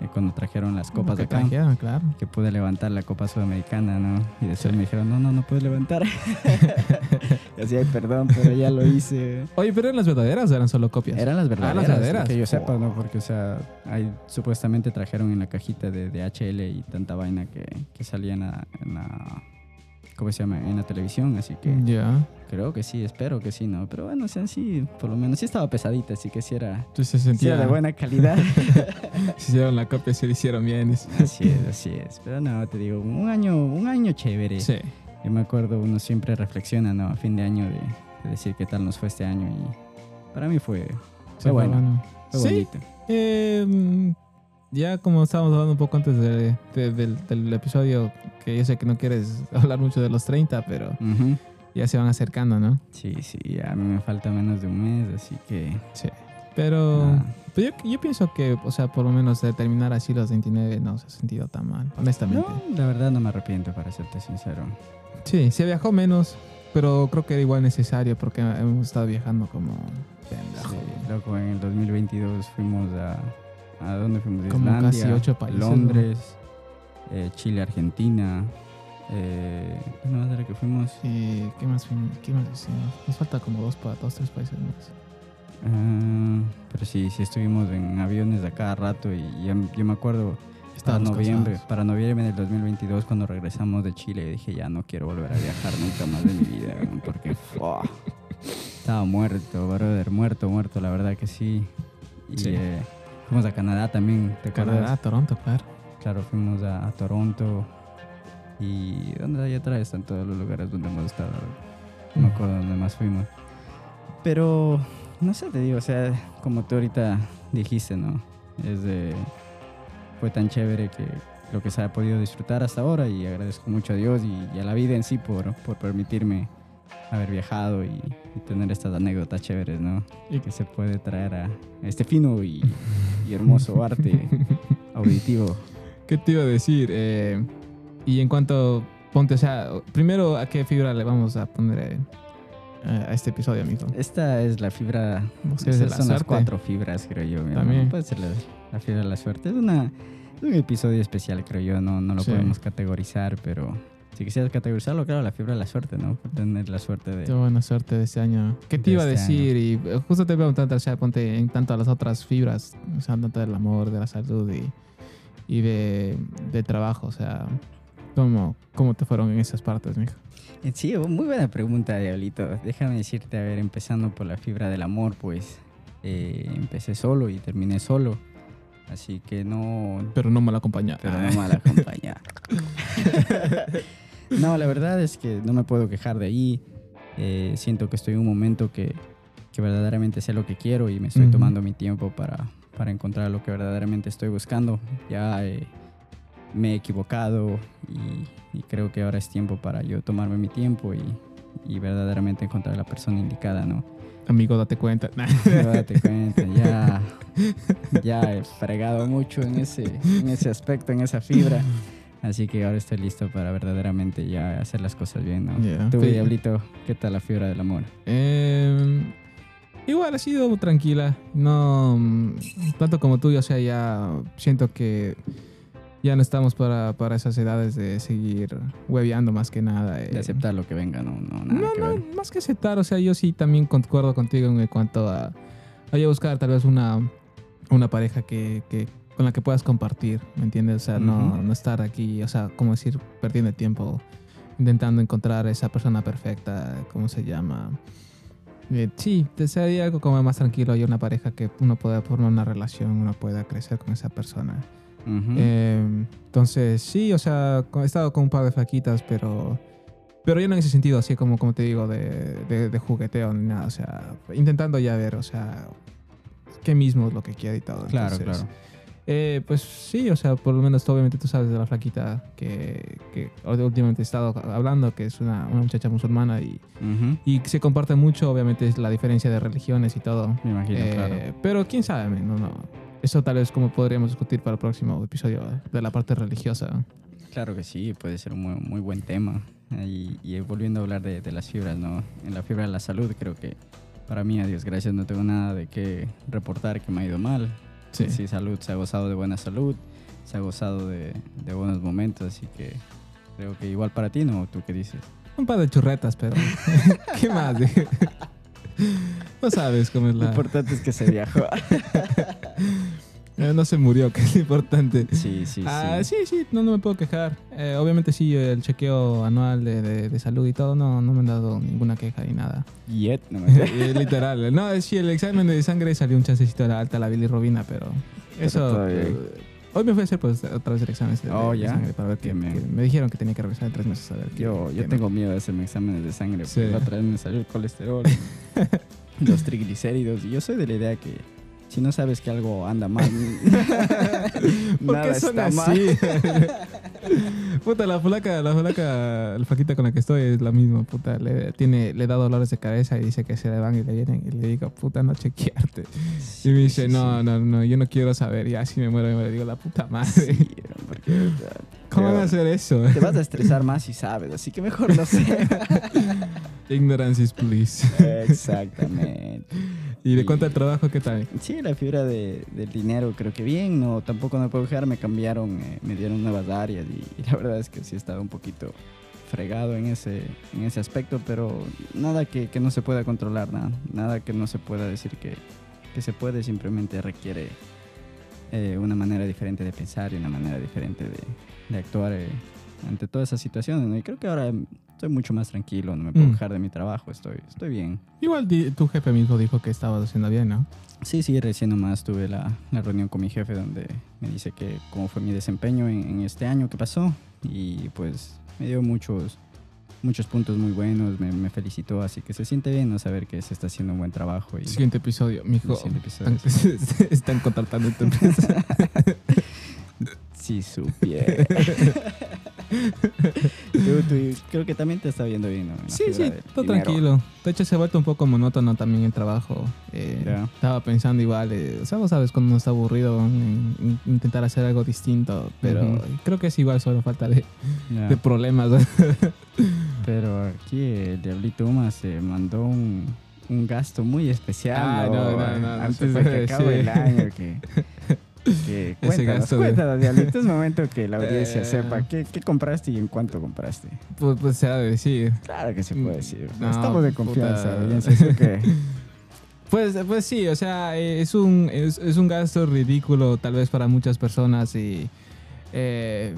de cuando trajeron las copas de acá. trajeron, claro. que pude levantar la Copa Sudamericana, ¿no? Y después me dijeron, no, no, no puedes levantar. y así, ay, perdón, pero ya lo hice. Oye, pero eran las verdaderas o eran solo copias. Eran las verdaderas, verdaderas. que yo Oh. sepa, ¿no? Porque, o sea, ahí supuestamente trajeron en la cajita de, de HL y tanta vaina que, que salía en la, en la- ¿cómo se llama? En la televisión, así que Ya. creo que sí, espero que sí, ¿no? Pero bueno, o sea, sí, por lo menos sí estaba pesadita, así que sí era, Entonces se sí sentía era de buena calidad. Se hicieron la copia, se le hicieron bien. así es, así es. Pero no, te digo, un año, un año chévere. Sí. Yo me acuerdo, uno siempre reflexiona, ¿no? A fin de año de, de decir qué tal nos fue este año y para mí fue, Sí, bueno. fue Sí, bonito. eh, ya como estábamos hablando un poco antes de- de- del, del episodio, que yo sé que no quieres hablar mucho de los 30, pero ya se van acercando, ¿no? Sí, sí, a mí me falta menos de un mes, así que... Sí. Pero, pero yo, yo pienso que, o sea, por lo menos de terminar así los 29 no se ha sentido tan mal, honestamente. No, la verdad no me arrepiento, para serte sincero. Sí, se viajó menos, pero creo que era igual necesario porque hemos estado viajando como pendejo. Sí, loco, en el 2022 fuimos a... ¿A dónde fuimos? Como Islandia, casi ocho países, ¿no? Londres, eh, Chile, Argentina. Eh, ¿Dónde más era que fuimos? ¿Y qué más, fuimos? qué más hicimos? Nos falta como dos, pa- dos tres países más. Ah, pero sí, sí estuvimos en aviones a cada rato y yo me acuerdo para noviembre, cansados. para noviembre del 2022 cuando regresamos de Chile dije ya no quiero volver a viajar nunca más de mi vida porque estaba muerto, brother, muerto, muerto, la verdad que sí. Y Sí. eh, fuimos a Canadá también, ¿te acuerdas? Canadá, Toronto, claro. Claro, fuimos a, a Toronto y ¿dónde hay atrás están todos los lugares donde hemos estado. No me acuerdo dónde más fuimos. Pero, no sé, te digo, o sea, como tú ahorita dijiste, ¿no? Es de, fue tan chévere que lo que se ha podido disfrutar hasta ahora y agradezco mucho a Dios y, y a la vida en sí por, por permitirme haber viajado y, y tener estas anécdotas chéveres, ¿no? Y- Que se puede traer a este fino y, y hermoso arte auditivo. ¿Qué te iba a decir? Eh, y en cuanto, ponte, o sea, primero, ¿a qué fibra le vamos a poner eh, a este episodio, amigo? Esta es la fibra Esas la son las suerte. cuatro fibras, creo yo. mi También. Puede ser la, la fibra de la suerte. Es, una, un episodio especial, creo yo. No, no lo Sí. podemos categorizar, pero si quisieras categorizarlo, claro, la fibra de la suerte, ¿no? Por tener la suerte de... Qué buena suerte de este año. ¿Qué te De iba a este decir? Y eh, justo te preguntando, o sea, ponte en tanto a las otras fibras, o sea, tanto del amor, de la salud y, y de, de trabajo, o sea, ¿cómo, ¿cómo te fueron en esas partes, mijo? Eh, Sí, muy buena pregunta, Diablito. Déjame decirte, a ver, empezando por la fibra del amor, pues eh, empecé solo y terminé solo. Así que no, Pero no me la acompaña. pero no mal acompañado. no, la verdad es que no me puedo quejar de ahí. Eh, siento que estoy en un momento que, que verdaderamente sé lo que quiero y me estoy Ujú. tomando mi tiempo para, para encontrar lo que verdaderamente estoy buscando. Ya eh, me he equivocado y, y creo que ahora es tiempo para yo tomarme mi tiempo y, y verdaderamente encontrar la persona indicada, ¿no? Amigo, date cuenta. Pero date cuenta, ya, ya he fregado mucho en ese, en ese aspecto, en esa fibra. Así que ahora estoy listo para verdaderamente ya hacer las cosas bien, ¿no? Ya. Tú, Sí. Diablito, ¿qué tal la fibra del amor? Eh, igual ha sido tranquila. No mm, tanto como tú, o sea, ya siento que ya no estamos para, para esas edades de seguir hueveando más que nada. eh. De aceptar lo que venga, no, no, nada No, que no, ver. más que aceptar, o sea, yo sí también concuerdo contigo en cuanto a, a yo buscar tal vez una, una pareja que, que- con la que puedas compartir, ¿me entiendes? O sea, no, Ujú. no estar aquí, o sea, como decir, perdiendo el tiempo intentando encontrar esa persona perfecta, ¿cómo se llama? Eh, sí, desearía algo como más tranquilo y una pareja que uno pueda formar una relación, uno pueda crecer con esa persona. Ujú. Eh, entonces, sí, o sea, he estado con un par de flaquitas, pero. Pero ya no en ese sentido, así como, como te digo, de, de, de jugueteo ni nada. O sea, intentando ya ver, o sea, qué mismo es lo que quiere y todo. claro, Entonces, claro. Eh, pues sí, o sea, por lo menos obviamente tú sabes de la flaquita que, que últimamente he estado hablando, que es una, una muchacha musulmana y, Ujú. y se comparte mucho, obviamente es la diferencia de religiones y todo. Me imagino, Eh, claro. Pero quién sabe, no, no. Eso tal vez como podríamos discutir para el próximo episodio de la parte religiosa. Claro que sí, puede ser un muy, muy buen tema. Y, y volviendo a hablar de, de las fibras, ¿no? En la fibra de la salud, creo que para mí, a Dios gracias, no tengo nada de qué reportar que me ha ido mal. Sí. Sí, salud, se ha gozado de buena salud, se ha gozado de, de buenos momentos, así que creo que igual para ti, ¿no? ¿Tú qué dices? Un par de churretas, pero ¿qué más? no sabes cómo es Lo importante es que se viajó. Eh, no se murió, que es lo importante. sí, sí, Ah, sí. sí, sí, no, no me puedo quejar. Eh, obviamente sí, el chequeo anual de, de- de salud y todo, no, no me han dado ninguna queja ni nada. Yet, no me Eh, Literal. No, sí, el examen de sangre salió un chancecito de la alta, la bilirrubina, pero eso... todavía- eh, hoy me fui a hacer pues otra vez el examen de, Oh, de sangre para ver Qué que me dijeron que tenía que revisar en tres meses a ver qué- Yo, yo qué- tengo miedo de hacerme exámenes de sangre. Sí. Porque otra vez me salió el colesterol, los triglicéridos. Y yo soy de la idea que si no sabes que algo anda mal, ¿Por nada está mal. puta, la flaca, la flaca, la flaquita con la que estoy es la misma, puta. Le, tiene, le da dolores de cabeza y dice que se le van y le vienen. Y le digo, puta, no chequearte. Sí, y me dice, sí, no, sí. no, no, yo no quiero saber. Y así me muero y me digo, la puta madre. Porque, ¿Cómo van a hacer eso? Te vas a estresar más si sabes, así que mejor no sé. Ignorance is bliss. Exactamente. ¿Y de cuánto el trabajo qué tal? Sí, la fibra de, del dinero creo que bien, no, tampoco no me puedo quejar, me cambiaron, eh, me dieron nuevas áreas y, y la verdad es que sí he estado un poquito fregado en ese, en ese aspecto, pero nada que, que no se pueda controlar, nada, nada que no se pueda decir que, que se puede, simplemente requiere eh, una manera diferente de pensar y una manera diferente de, de actuar eh, ante todas esas situaciones, ¿no? Y creo que ahora estoy mucho más tranquilo, no me puedo Mm. quejar de mi trabajo, estoy, estoy bien. Igual tu jefe mismo dijo que estabas haciendo bien, ¿no? Sí, sí, recién nomás tuve la, la reunión con mi jefe donde me dice que cómo fue mi desempeño en, en este año que pasó y pues me dio muchos, muchos puntos muy buenos, me, me felicitó, así que se siente bien no saber que se está haciendo un buen trabajo. Y Siguiente episodio, mijo. siguiente episodio, Están, están contratando tu empresa. Sí, supiera. Tú- tú- creo que también te está viendo bien, ¿no? Sí, sí, dinero. tranquilo. De hecho, se ha vuelto un poco monótono también el trabajo. Eh, Ya. Estaba pensando igual, eh, o sea, vos sabes cuando uno está aburrido en, en intentar hacer algo distinto, pero Ujú. creo que es igual, solo falta de, Ya. de problemas. Pero aquí el Diablito Uma se mandó un, un gasto muy especial. Ah, no, no, Antes de que acabe el año. Que, que cuéntanos, de- cuéntanos, Diablito. Es momento que la audiencia Eh. sepa qué, qué compraste y en cuánto compraste. pues, pues se ha de decir. Claro que se puede decir. No, Estamos de confianza, audiencia. Pues, pues sí, o sea, eh, es un, es, es un gasto ridículo tal vez para muchas personas y eh,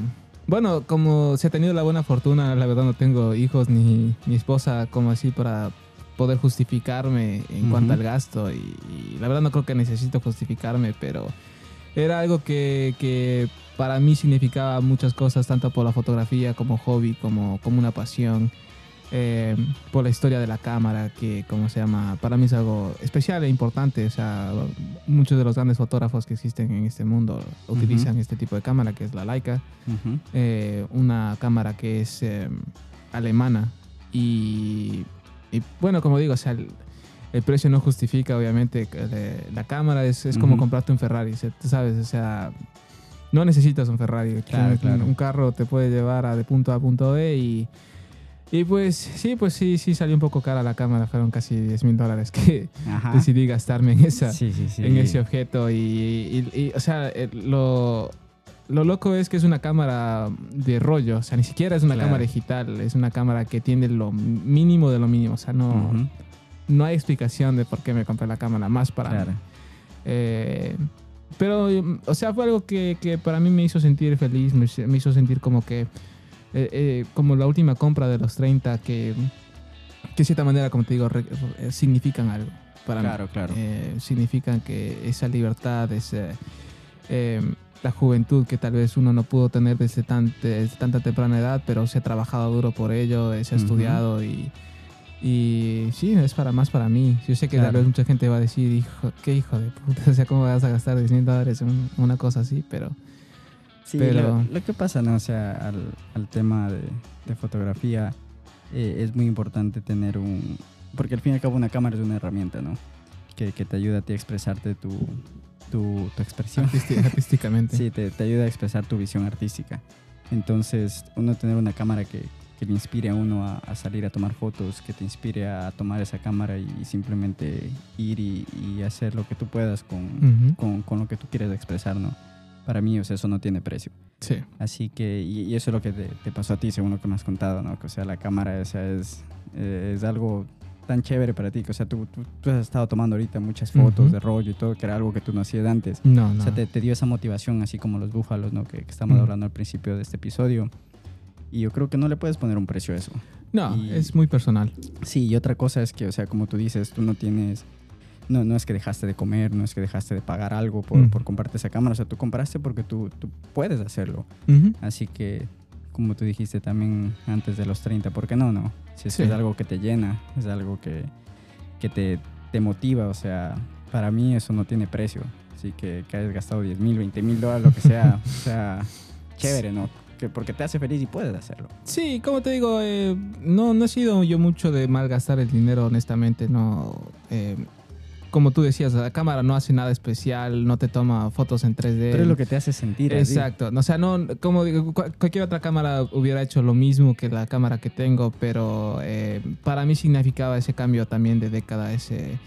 bueno, como se ha tenido la buena fortuna, la verdad no tengo hijos ni, ni esposa como así para poder justificarme en cuanto al gasto y, y la verdad no creo que necesito justificarme, pero era algo que, que para mí significaba muchas cosas, tanto por la fotografía como hobby, como, como una pasión eh, por la historia de la cámara, que, como se llama, para mí es algo especial e importante. O sea, muchos de los grandes fotógrafos que existen en este mundo utilizan este tipo de cámara, que es la Leica, Ujú. eh, una cámara que es eh, alemana. Y, y, bueno, como digo, o sea, el, precio no justifica, obviamente, la cámara es, es como Ujú. comprarte un Ferrari, sabes, o sea. No necesitas un Ferrari. Claro, un, claro. un carro te puede llevar a de punto A a punto B y, y pues sí, pues sí, sí salió un poco cara la cámara, fueron casi 10 mil dólares que Ajá. decidí gastarme en esa, Sí, sí, sí. en ese objeto y, y- y, o sea, el- lo, lo loco es que es una cámara de rollo, o sea, ni siquiera es una Claro. cámara digital, es una cámara que tiene lo mínimo de lo mínimo, o sea, no, Ujú, no hay explicación de por qué me compré la cámara más para Claro. mí. Eh, pero, o sea, fue algo que, que para mí me hizo sentir feliz, me, me hizo sentir como que, eh, eh, como la última compra de los 30, que, que de cierta manera, como te digo, re- significan algo para Claro, mí. claro. Significan que esa libertad, eh, la juventud que tal vez uno no pudo tener desde, tan, desde tanta temprana edad, pero se ha trabajado duro por ello, se ha estudiado y, y sí, es para más para mí. Yo sé que tal Claro. vez mucha gente va a decir, hijo, qué hijo de puta, o sea, ¿cómo vas a gastar 10 mil dólares en una cosa así? Pero Sí, Pero- lo, lo que pasa, ¿no? O sea, al, al tema de, de fotografía eh, es muy importante tener un... Porque al fin y al cabo una cámara es una herramienta, ¿no? Que, que te ayuda a ti a expresarte tu, tu, tu expresión. artisti- artísticamente. Sí, te, te ayuda a expresar tu visión artística. Entonces, uno tener una cámara que, que le inspire a uno a, a salir a tomar fotos, que te inspire a tomar esa cámara y, simplemente ir y, y hacer lo que tú puedas con, Ujú. con, con lo que tú quieres expresar, ¿no? Para mí, o sea, eso no tiene precio. Sí. Así que, y, y eso es lo que te, te pasó a ti, según lo que me has contado, ¿no? Que, o sea, la cámara, o sea, es, eh, es algo tan chévere para ti, que, o sea, tú, tú, tú has estado tomando ahorita muchas fotos Ujú. de rollo y todo, que era algo que tú no hacías antes. No, no. O sea, te, te dio esa motivación, así como los búfalos, ¿no? Que, que estamos Mm. hablando al principio de este episodio. Y yo creo que no le puedes poner un precio a eso. no, y- es muy personal. Sí, y otra cosa es que, o sea, como tú dices, tú no tienes... No, no es que dejaste de comer, no es que dejaste de pagar algo por, Mm. por comprarte esa cámara. O sea, tú compraste porque tú, tú puedes hacerlo. Así que, como tú dijiste también antes de los 30, ¿por qué no? no? Si es, que Sí. es algo que te llena, es algo que, que te, te motiva, o sea, para mí eso no tiene precio. Así que que hayas gastado 10 mil, 20 mil dólares, lo que sea, o sea, chévere, ¿no? Que porque te hace feliz y puedes hacerlo. Sí, como te digo, eh, no, no he sido yo mucho de malgastar el dinero, honestamente. No, eh, como tú decías, la cámara no hace nada especial, no te toma fotos en 3D. Pero es lo que te hace sentir. así. Exacto. O sea, no, como digo, cu- cualquier otra cámara hubiera hecho lo mismo que la cámara que tengo, pero eh, para mí significaba ese cambio también de década, ese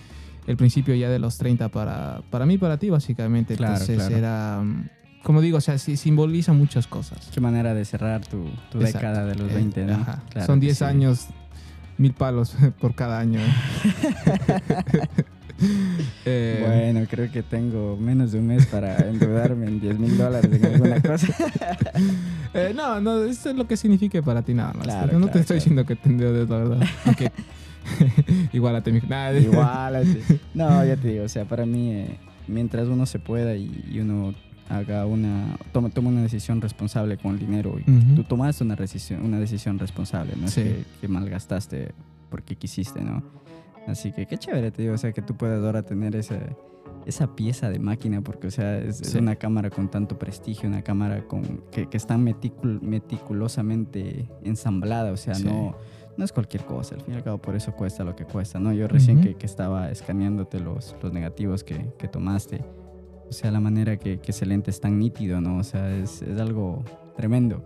el principio ya de los 30 para, para mí para ti, básicamente. Claro, Entonces claro. era, mm, como digo, o sea, sí, simboliza muchas cosas. Qué manera de cerrar tu, década de los Eh, 20, ¿no? ajá. Claro Son que 10 sí. años, mil palos por cada año. Eh, Bueno, creo que tengo menos de un mes para endeudarme en 10 mil dólares en alguna cosa. eh, no, no, eso es lo que signifique para ti nada más. Claro, no claro, te estoy diciendo que te endeudes, la verdad. Aunque, igualate mi... Nada, Igual, así. No, ya te digo, o sea, para mí, eh, mientras uno se pueda y uno haga una, toma, toma una decisión responsable con el dinero, y Ujú. tú tomaste una decisión, una decisión responsable, no Sí. es que, que malgastaste porque quisiste, ¿no? Así que qué chévere, te digo, o sea, que tú puedas ahora tener esa, esa pieza de máquina, porque, o sea, es, es Sí. una cámara con tanto prestigio, una cámara con, que, que está meticul- meticulosamente ensamblada, o sea, Sí. no, no es cualquier cosa, al fin y al cabo por eso cuesta lo que cuesta, ¿no? Yo recién Ujú. que, que estaba escaneándote los, los negativos que, que tomaste, sea, la manera que, que ese lente es tan nítido, ¿no? O sea, es, es algo tremendo.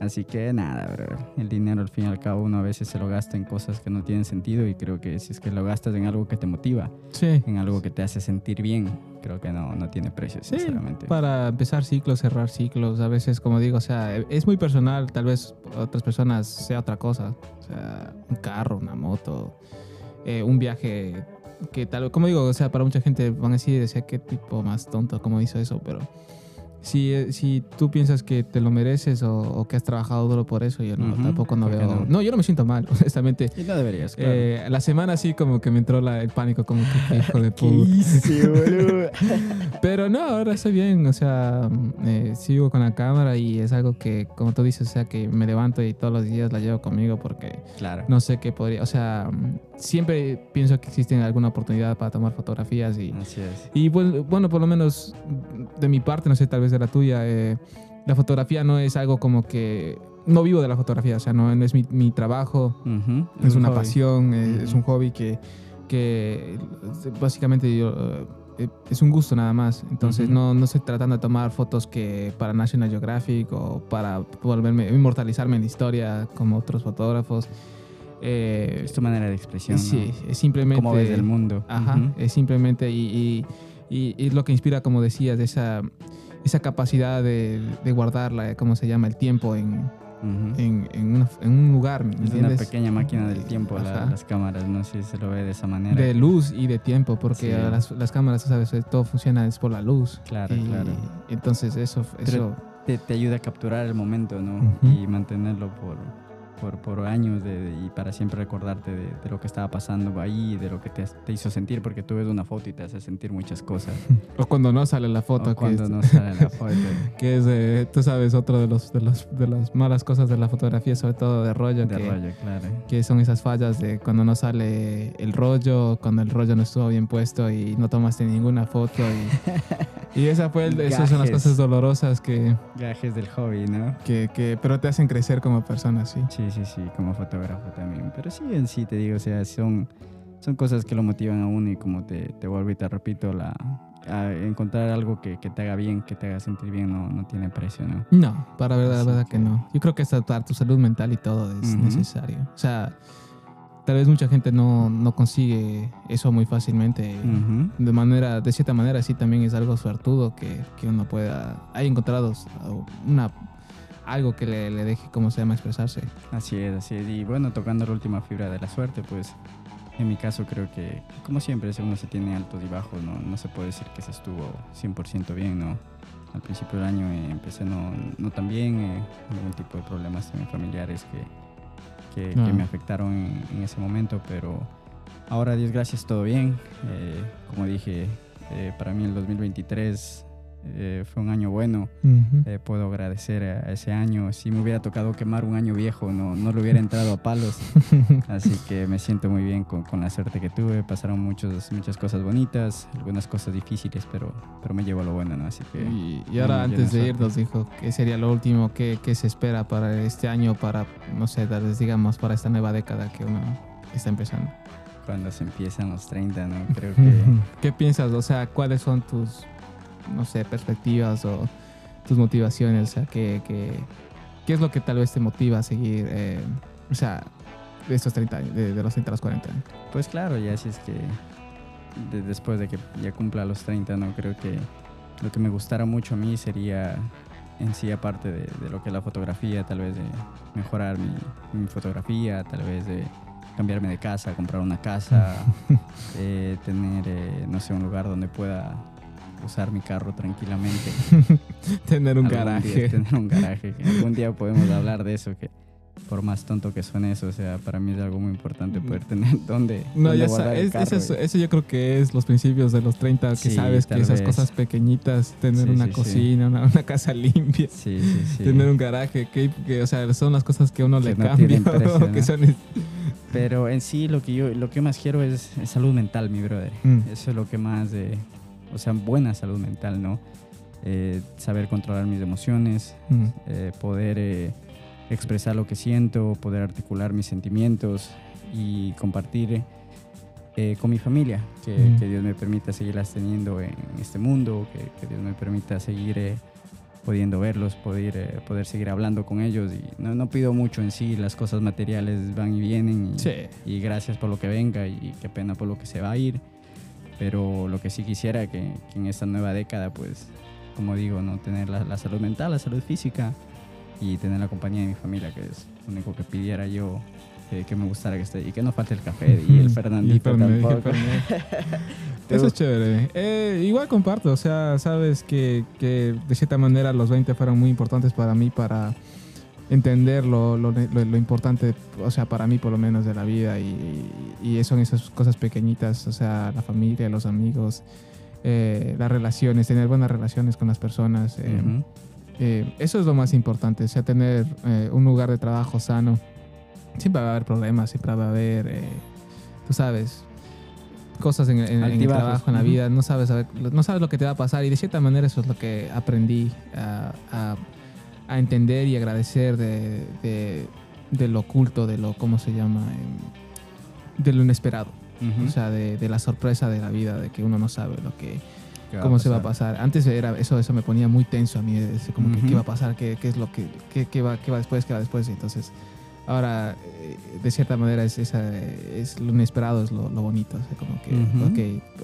Así que nada, bro. El dinero al fin y al cabo uno a veces se lo gasta en cosas que no tienen sentido y creo que si es que lo gastas en algo que te motiva, Sí. en algo que te hace sentir bien, creo que no, no tiene precio, Sí, sinceramente. para empezar ciclos, cerrar ciclos, a veces, como digo, o sea, es muy personal, tal vez otras personas sea otra cosa, o sea, un carro, una moto, eh, un viaje que tal como digo, o sea, para mucha gente van a decir, decía, qué tipo más tonto, cómo hizo eso, pero si, eh, si tú piensas que te lo mereces o, o que has trabajado duro por eso, yo no, Ujú, tampoco no ¿por qué veo, no? no? yo no me siento mal, honestamente. Y no deberías, claro. Eh, la semana sí como que me entró la- el pánico, como que hijo de ¿Qué puta. Pero no, ahora estoy bien, o sea, eh, sigo con la cámara y es algo que, como tú dices, o sea, que me levanto y todos los días la llevo conmigo porque claro. no sé qué podría, o sea, mm, siempre pienso que existe alguna oportunidad para tomar fotografías y, Así es. y pues, bueno, por lo menos de mi parte, no sé, tal vez de la tuya, eh, la fotografía no es algo como que, no vivo de la fotografía, o sea, no, no es mi, mi trabajo, es un una pasión, es un hobby que, que básicamente yo, eh, es un gusto nada más. Entonces no, no estoy tratando de tomar fotos que para National Geographic o para volverme, inmortalizarme en la historia como otros fotógrafos. Eh, Es tu manera de expresión, sí, ¿no? es simplemente... Cómo ves el mundo. Ajá, es simplemente y, y, y- y es lo que inspira, como decías, de esa, esa capacidad de, de guardarla, ¿cómo se llama? El tiempo en, en, en una- en un lugar, ¿me Es una pequeña máquina del tiempo, la- las cámaras, no sé si se lo ve de esa manera. De luz y de tiempo, porque Sí. las, las cámaras, sabes, eh, todo funciona es por la luz. Claro, y claro. Entonces eso, eso Te, te ayuda a capturar el momento, ¿no? Y mantenerlo por, por, por años de- y para siempre recordarte de, de lo que estaba pasando ahí, de lo que te, te hizo sentir, porque tú ves una foto y te hace sentir muchas cosas. o cuando no sale la foto, o que cuando es, no sale la foto. que es, eh, tú sabes, otro de los de los de las malas cosas de la fotografía, sobre todo de rollo, de que, rollo, claro. que son esas fallas de cuando no sale el rollo, cuando el rollo no estuvo bien puesto y no tomaste ninguna foto y, y esa fue el- esas son las cosas dolorosas que, Gajes del hobby, ¿no? que, que pero te hacen crecer como persona, sí. Sí, sí, sí, como fotógrafo también. Pero sí, en sí te digo, o sea, son, son cosas que lo motivan a uno y como te, te vuelvo y te repito, la, a encontrar algo que, que te haga bien, que te haga sentir bien, no, no tiene precio, ¿no? No, para verdad, la verdad que no. Yo creo que para tu salud mental y todo es Ujú. necesario. O sea, tal vez mucha gente no, no consigue eso muy fácilmente. De manera, de cierta manera, sí también es algo suertudo que, que uno pueda. Hay encontrado una algo que le, le deje, ¿cómo se llama?, expresarse. Así es, así es. Y bueno, tocando la última fibra de la suerte, pues en mi caso creo que, como siempre, si uno se tiene altos y bajos, no, no se puede decir que se estuvo 100% bien, ¿no? Al principio del año eh, empecé no, no tan bien, eh, algún tipo de problemas familiares que, que, que me afectaron en, en ese momento, pero ahora, Dios gracias, todo bien. Eh, como dije, eh, para mí el 2023 eh, fue un año bueno. Eh, puedo agradecer a, ese año. Si me hubiera tocado quemar un año viejo, no, no le hubiera entrado a palos. Así que me siento muy bien con, con la suerte que tuve. Pasaron muchos, muchas cosas bonitas, algunas cosas difíciles, pero, pero me llevo a lo bueno, ¿no? Así que Y, y ahora, antes de irnos, dijo que sería lo último que, que se espera para este año, para, no sé, tal vez digamos, para esta nueva década que uno está empezando. cuando se empiezan los 30, ¿no? Creo que ¿Qué piensas? O sea, ¿cuáles son tus, no sé, perspectivas o tus motivaciones? O sea, ¿qué, qué, qué es lo que tal vez te motiva a seguir, eh, o sea, de estos 30 años, de, de los 30 a los 40 años? Pues claro, ya si es que de- después de que ya cumpla los 30, no creo que lo que me gustara mucho a mí sería en sí, aparte de, de lo que es la fotografía, tal vez de mejorar mi, mi fotografía, tal vez de cambiarme de casa, comprar una casa, eh, tener, eh, no sé, un lugar donde pueda usar mi carro tranquilamente. Tener un Algún día garaje. tener un garaje. Algún día podemos hablar de eso, que por más tonto que suene eso, o sea, para mí es algo muy importante poder tener donde, No, dónde ya guardar el carro, eso, es- güey. eso yo creo que es los principios de los 30, que Sí, sabes que esas vez. cosas pequeñitas, tener Sí, una sí, cocina, Una, una casa limpia, Sí, sí, sí. tener un garaje, que, que, o sea, son las cosas que uno Que le no cambia, que son... Pero en sí lo que yo lo que más quiero es, es salud mental, mi brother. Mm. Eso es lo que más, eh, o sea, buena salud mental, ¿no? Eh, saber controlar mis emociones, eh, poder eh, expresar lo que siento, poder articular mis sentimientos y compartir con mi familia, que, que Dios me permita seguirlas teniendo en este mundo, que, que Dios me permita seguir pudiendo verlos, poder, eh, poder seguir hablando con ellos. Y no, no pido mucho en sí, las cosas materiales van y vienen y, Sí. y gracias por lo que venga y qué pena por lo que se va a ir. Pero lo que sí quisiera que, que en esta nueva década, pues, como digo, no tener la, la salud mental, la salud física y tener la compañía de mi familia, que es lo único que pidiera yo, que, que me gustara que esté y que no falte el café y el Fernandito Y Fernet, tampoco. Eso es chévere. Eh, igual comparto, o sea, sabes que, que de cierta manera los 20 fueron muy importantes para mí para entender lo, lo, lo- lo importante, o sea, para mí por lo menos de la vida y, y son esas cosas pequeñitas, o sea, la familia, los amigos, eh, las relaciones, tener buenas relaciones con las personas. eh, eh, eso es lo más importante, o sea, tener un lugar de trabajo sano. Siempre va a haber problemas, siempre va a haber, tú sabes, cosas en, en- en el trabajo, en la vida. No sabes, no sabes lo que te va a pasar y de cierta manera eso es lo que aprendí a, a- a entender y agradecer de, de- de lo oculto, de lo, ¿cómo se llama? Em, De lo inesperado. Ujú. O sea, de, de la sorpresa de la vida, de que uno no sabe lo que, ¿Qué cómo se va a pasar. Antes era eso, eso me ponía muy tenso a mí, es como que Ujú. qué va a pasar, qué, qué es lo que, qué, qué va, qué va después, qué va después. Entonces, ahora, eh, de cierta manera, es, esa, es lo inesperado, es lo, lo bonito. O sea, como que, Ujú.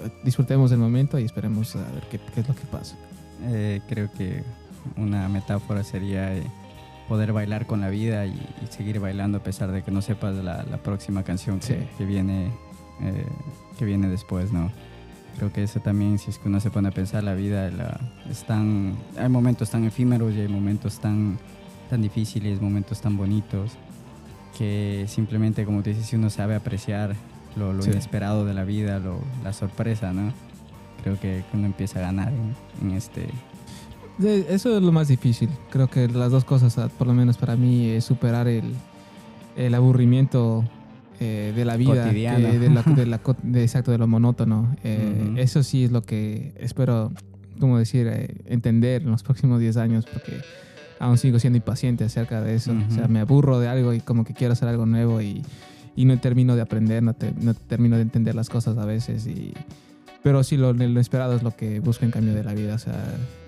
ok, disfrutemos del momento y esperemos a ver qué, qué es lo que pasa. Eh, creo que una metáfora sería eh, poder bailar con la vida y, y seguir bailando a pesar de que no sepas la, la próxima canción que, Sí. que viene eh, que viene después, ¿no? Creo que eso también, si es que uno se pone a pensar, la vida la, es tan- hay momentos tan efímeros y hay momentos tan, tan difíciles, momentos tan bonitos, que simplemente, como te dices, si uno sabe apreciar lo, lo Sí. inesperado de la vida, lo- la sorpresa, ¿no? Creo que uno empieza a ganar en, en este... Eso es lo más difícil. Creo que las dos cosas, ah, por lo menos para mí, es superar el, el aburrimiento eh, de la vida, que- de la- de la de- exacto, de lo monótono. Eh. Eso sí es lo que espero, como decir, eh, entender en los próximos 10 años, porque aún sigo siendo impaciente acerca de eso. O sea, me aburro de algo y como que quiero hacer algo nuevo y, y no termino de aprender, no, te- no termino de entender las cosas a veces. Y, pero sí, lo, lo inesperado es lo que busco en cambio de la vida, o sea,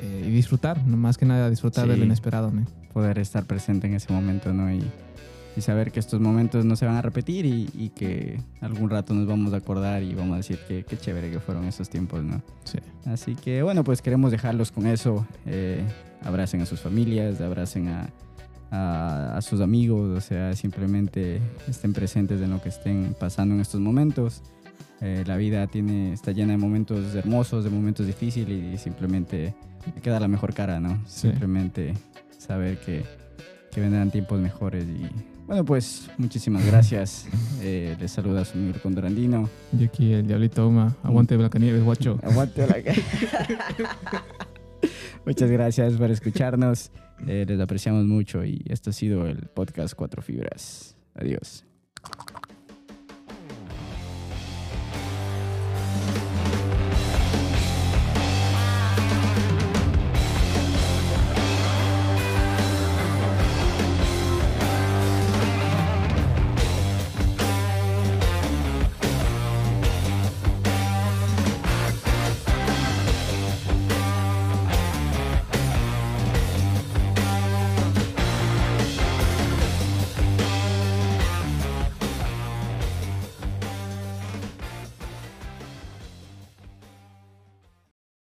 eh, y disfrutar, más que nada disfrutar de Sí. lo inesperado. ¿no? poder estar presente en ese momento, ¿no? Y, y saber que estos momentos no se van a repetir y, y que algún rato nos vamos a acordar y vamos a decir que qué chévere que fueron esos tiempos, ¿no? Sí. Así que bueno, pues queremos dejarlos con eso. Eh, abracen a sus familias, abracen a, a- a sus amigos, o sea, simplemente estén presentes en lo que estén pasando en estos momentos. Eh, la vida tiene, está llena de momentos hermosos, de momentos difíciles y simplemente hay que dar la mejor cara, ¿no? Sí. Simplemente saber que, que vendrán tiempos mejores y bueno, pues muchísimas gracias. Eh, les saluda su amigo Condorandino. Y aquí el Diablito Uma, aguante Blancanieves, guacho. Aguante la Muchas gracias por escucharnos. Eh, les apreciamos mucho y esto ha sido el podcast Cuatro Fibras. Adiós.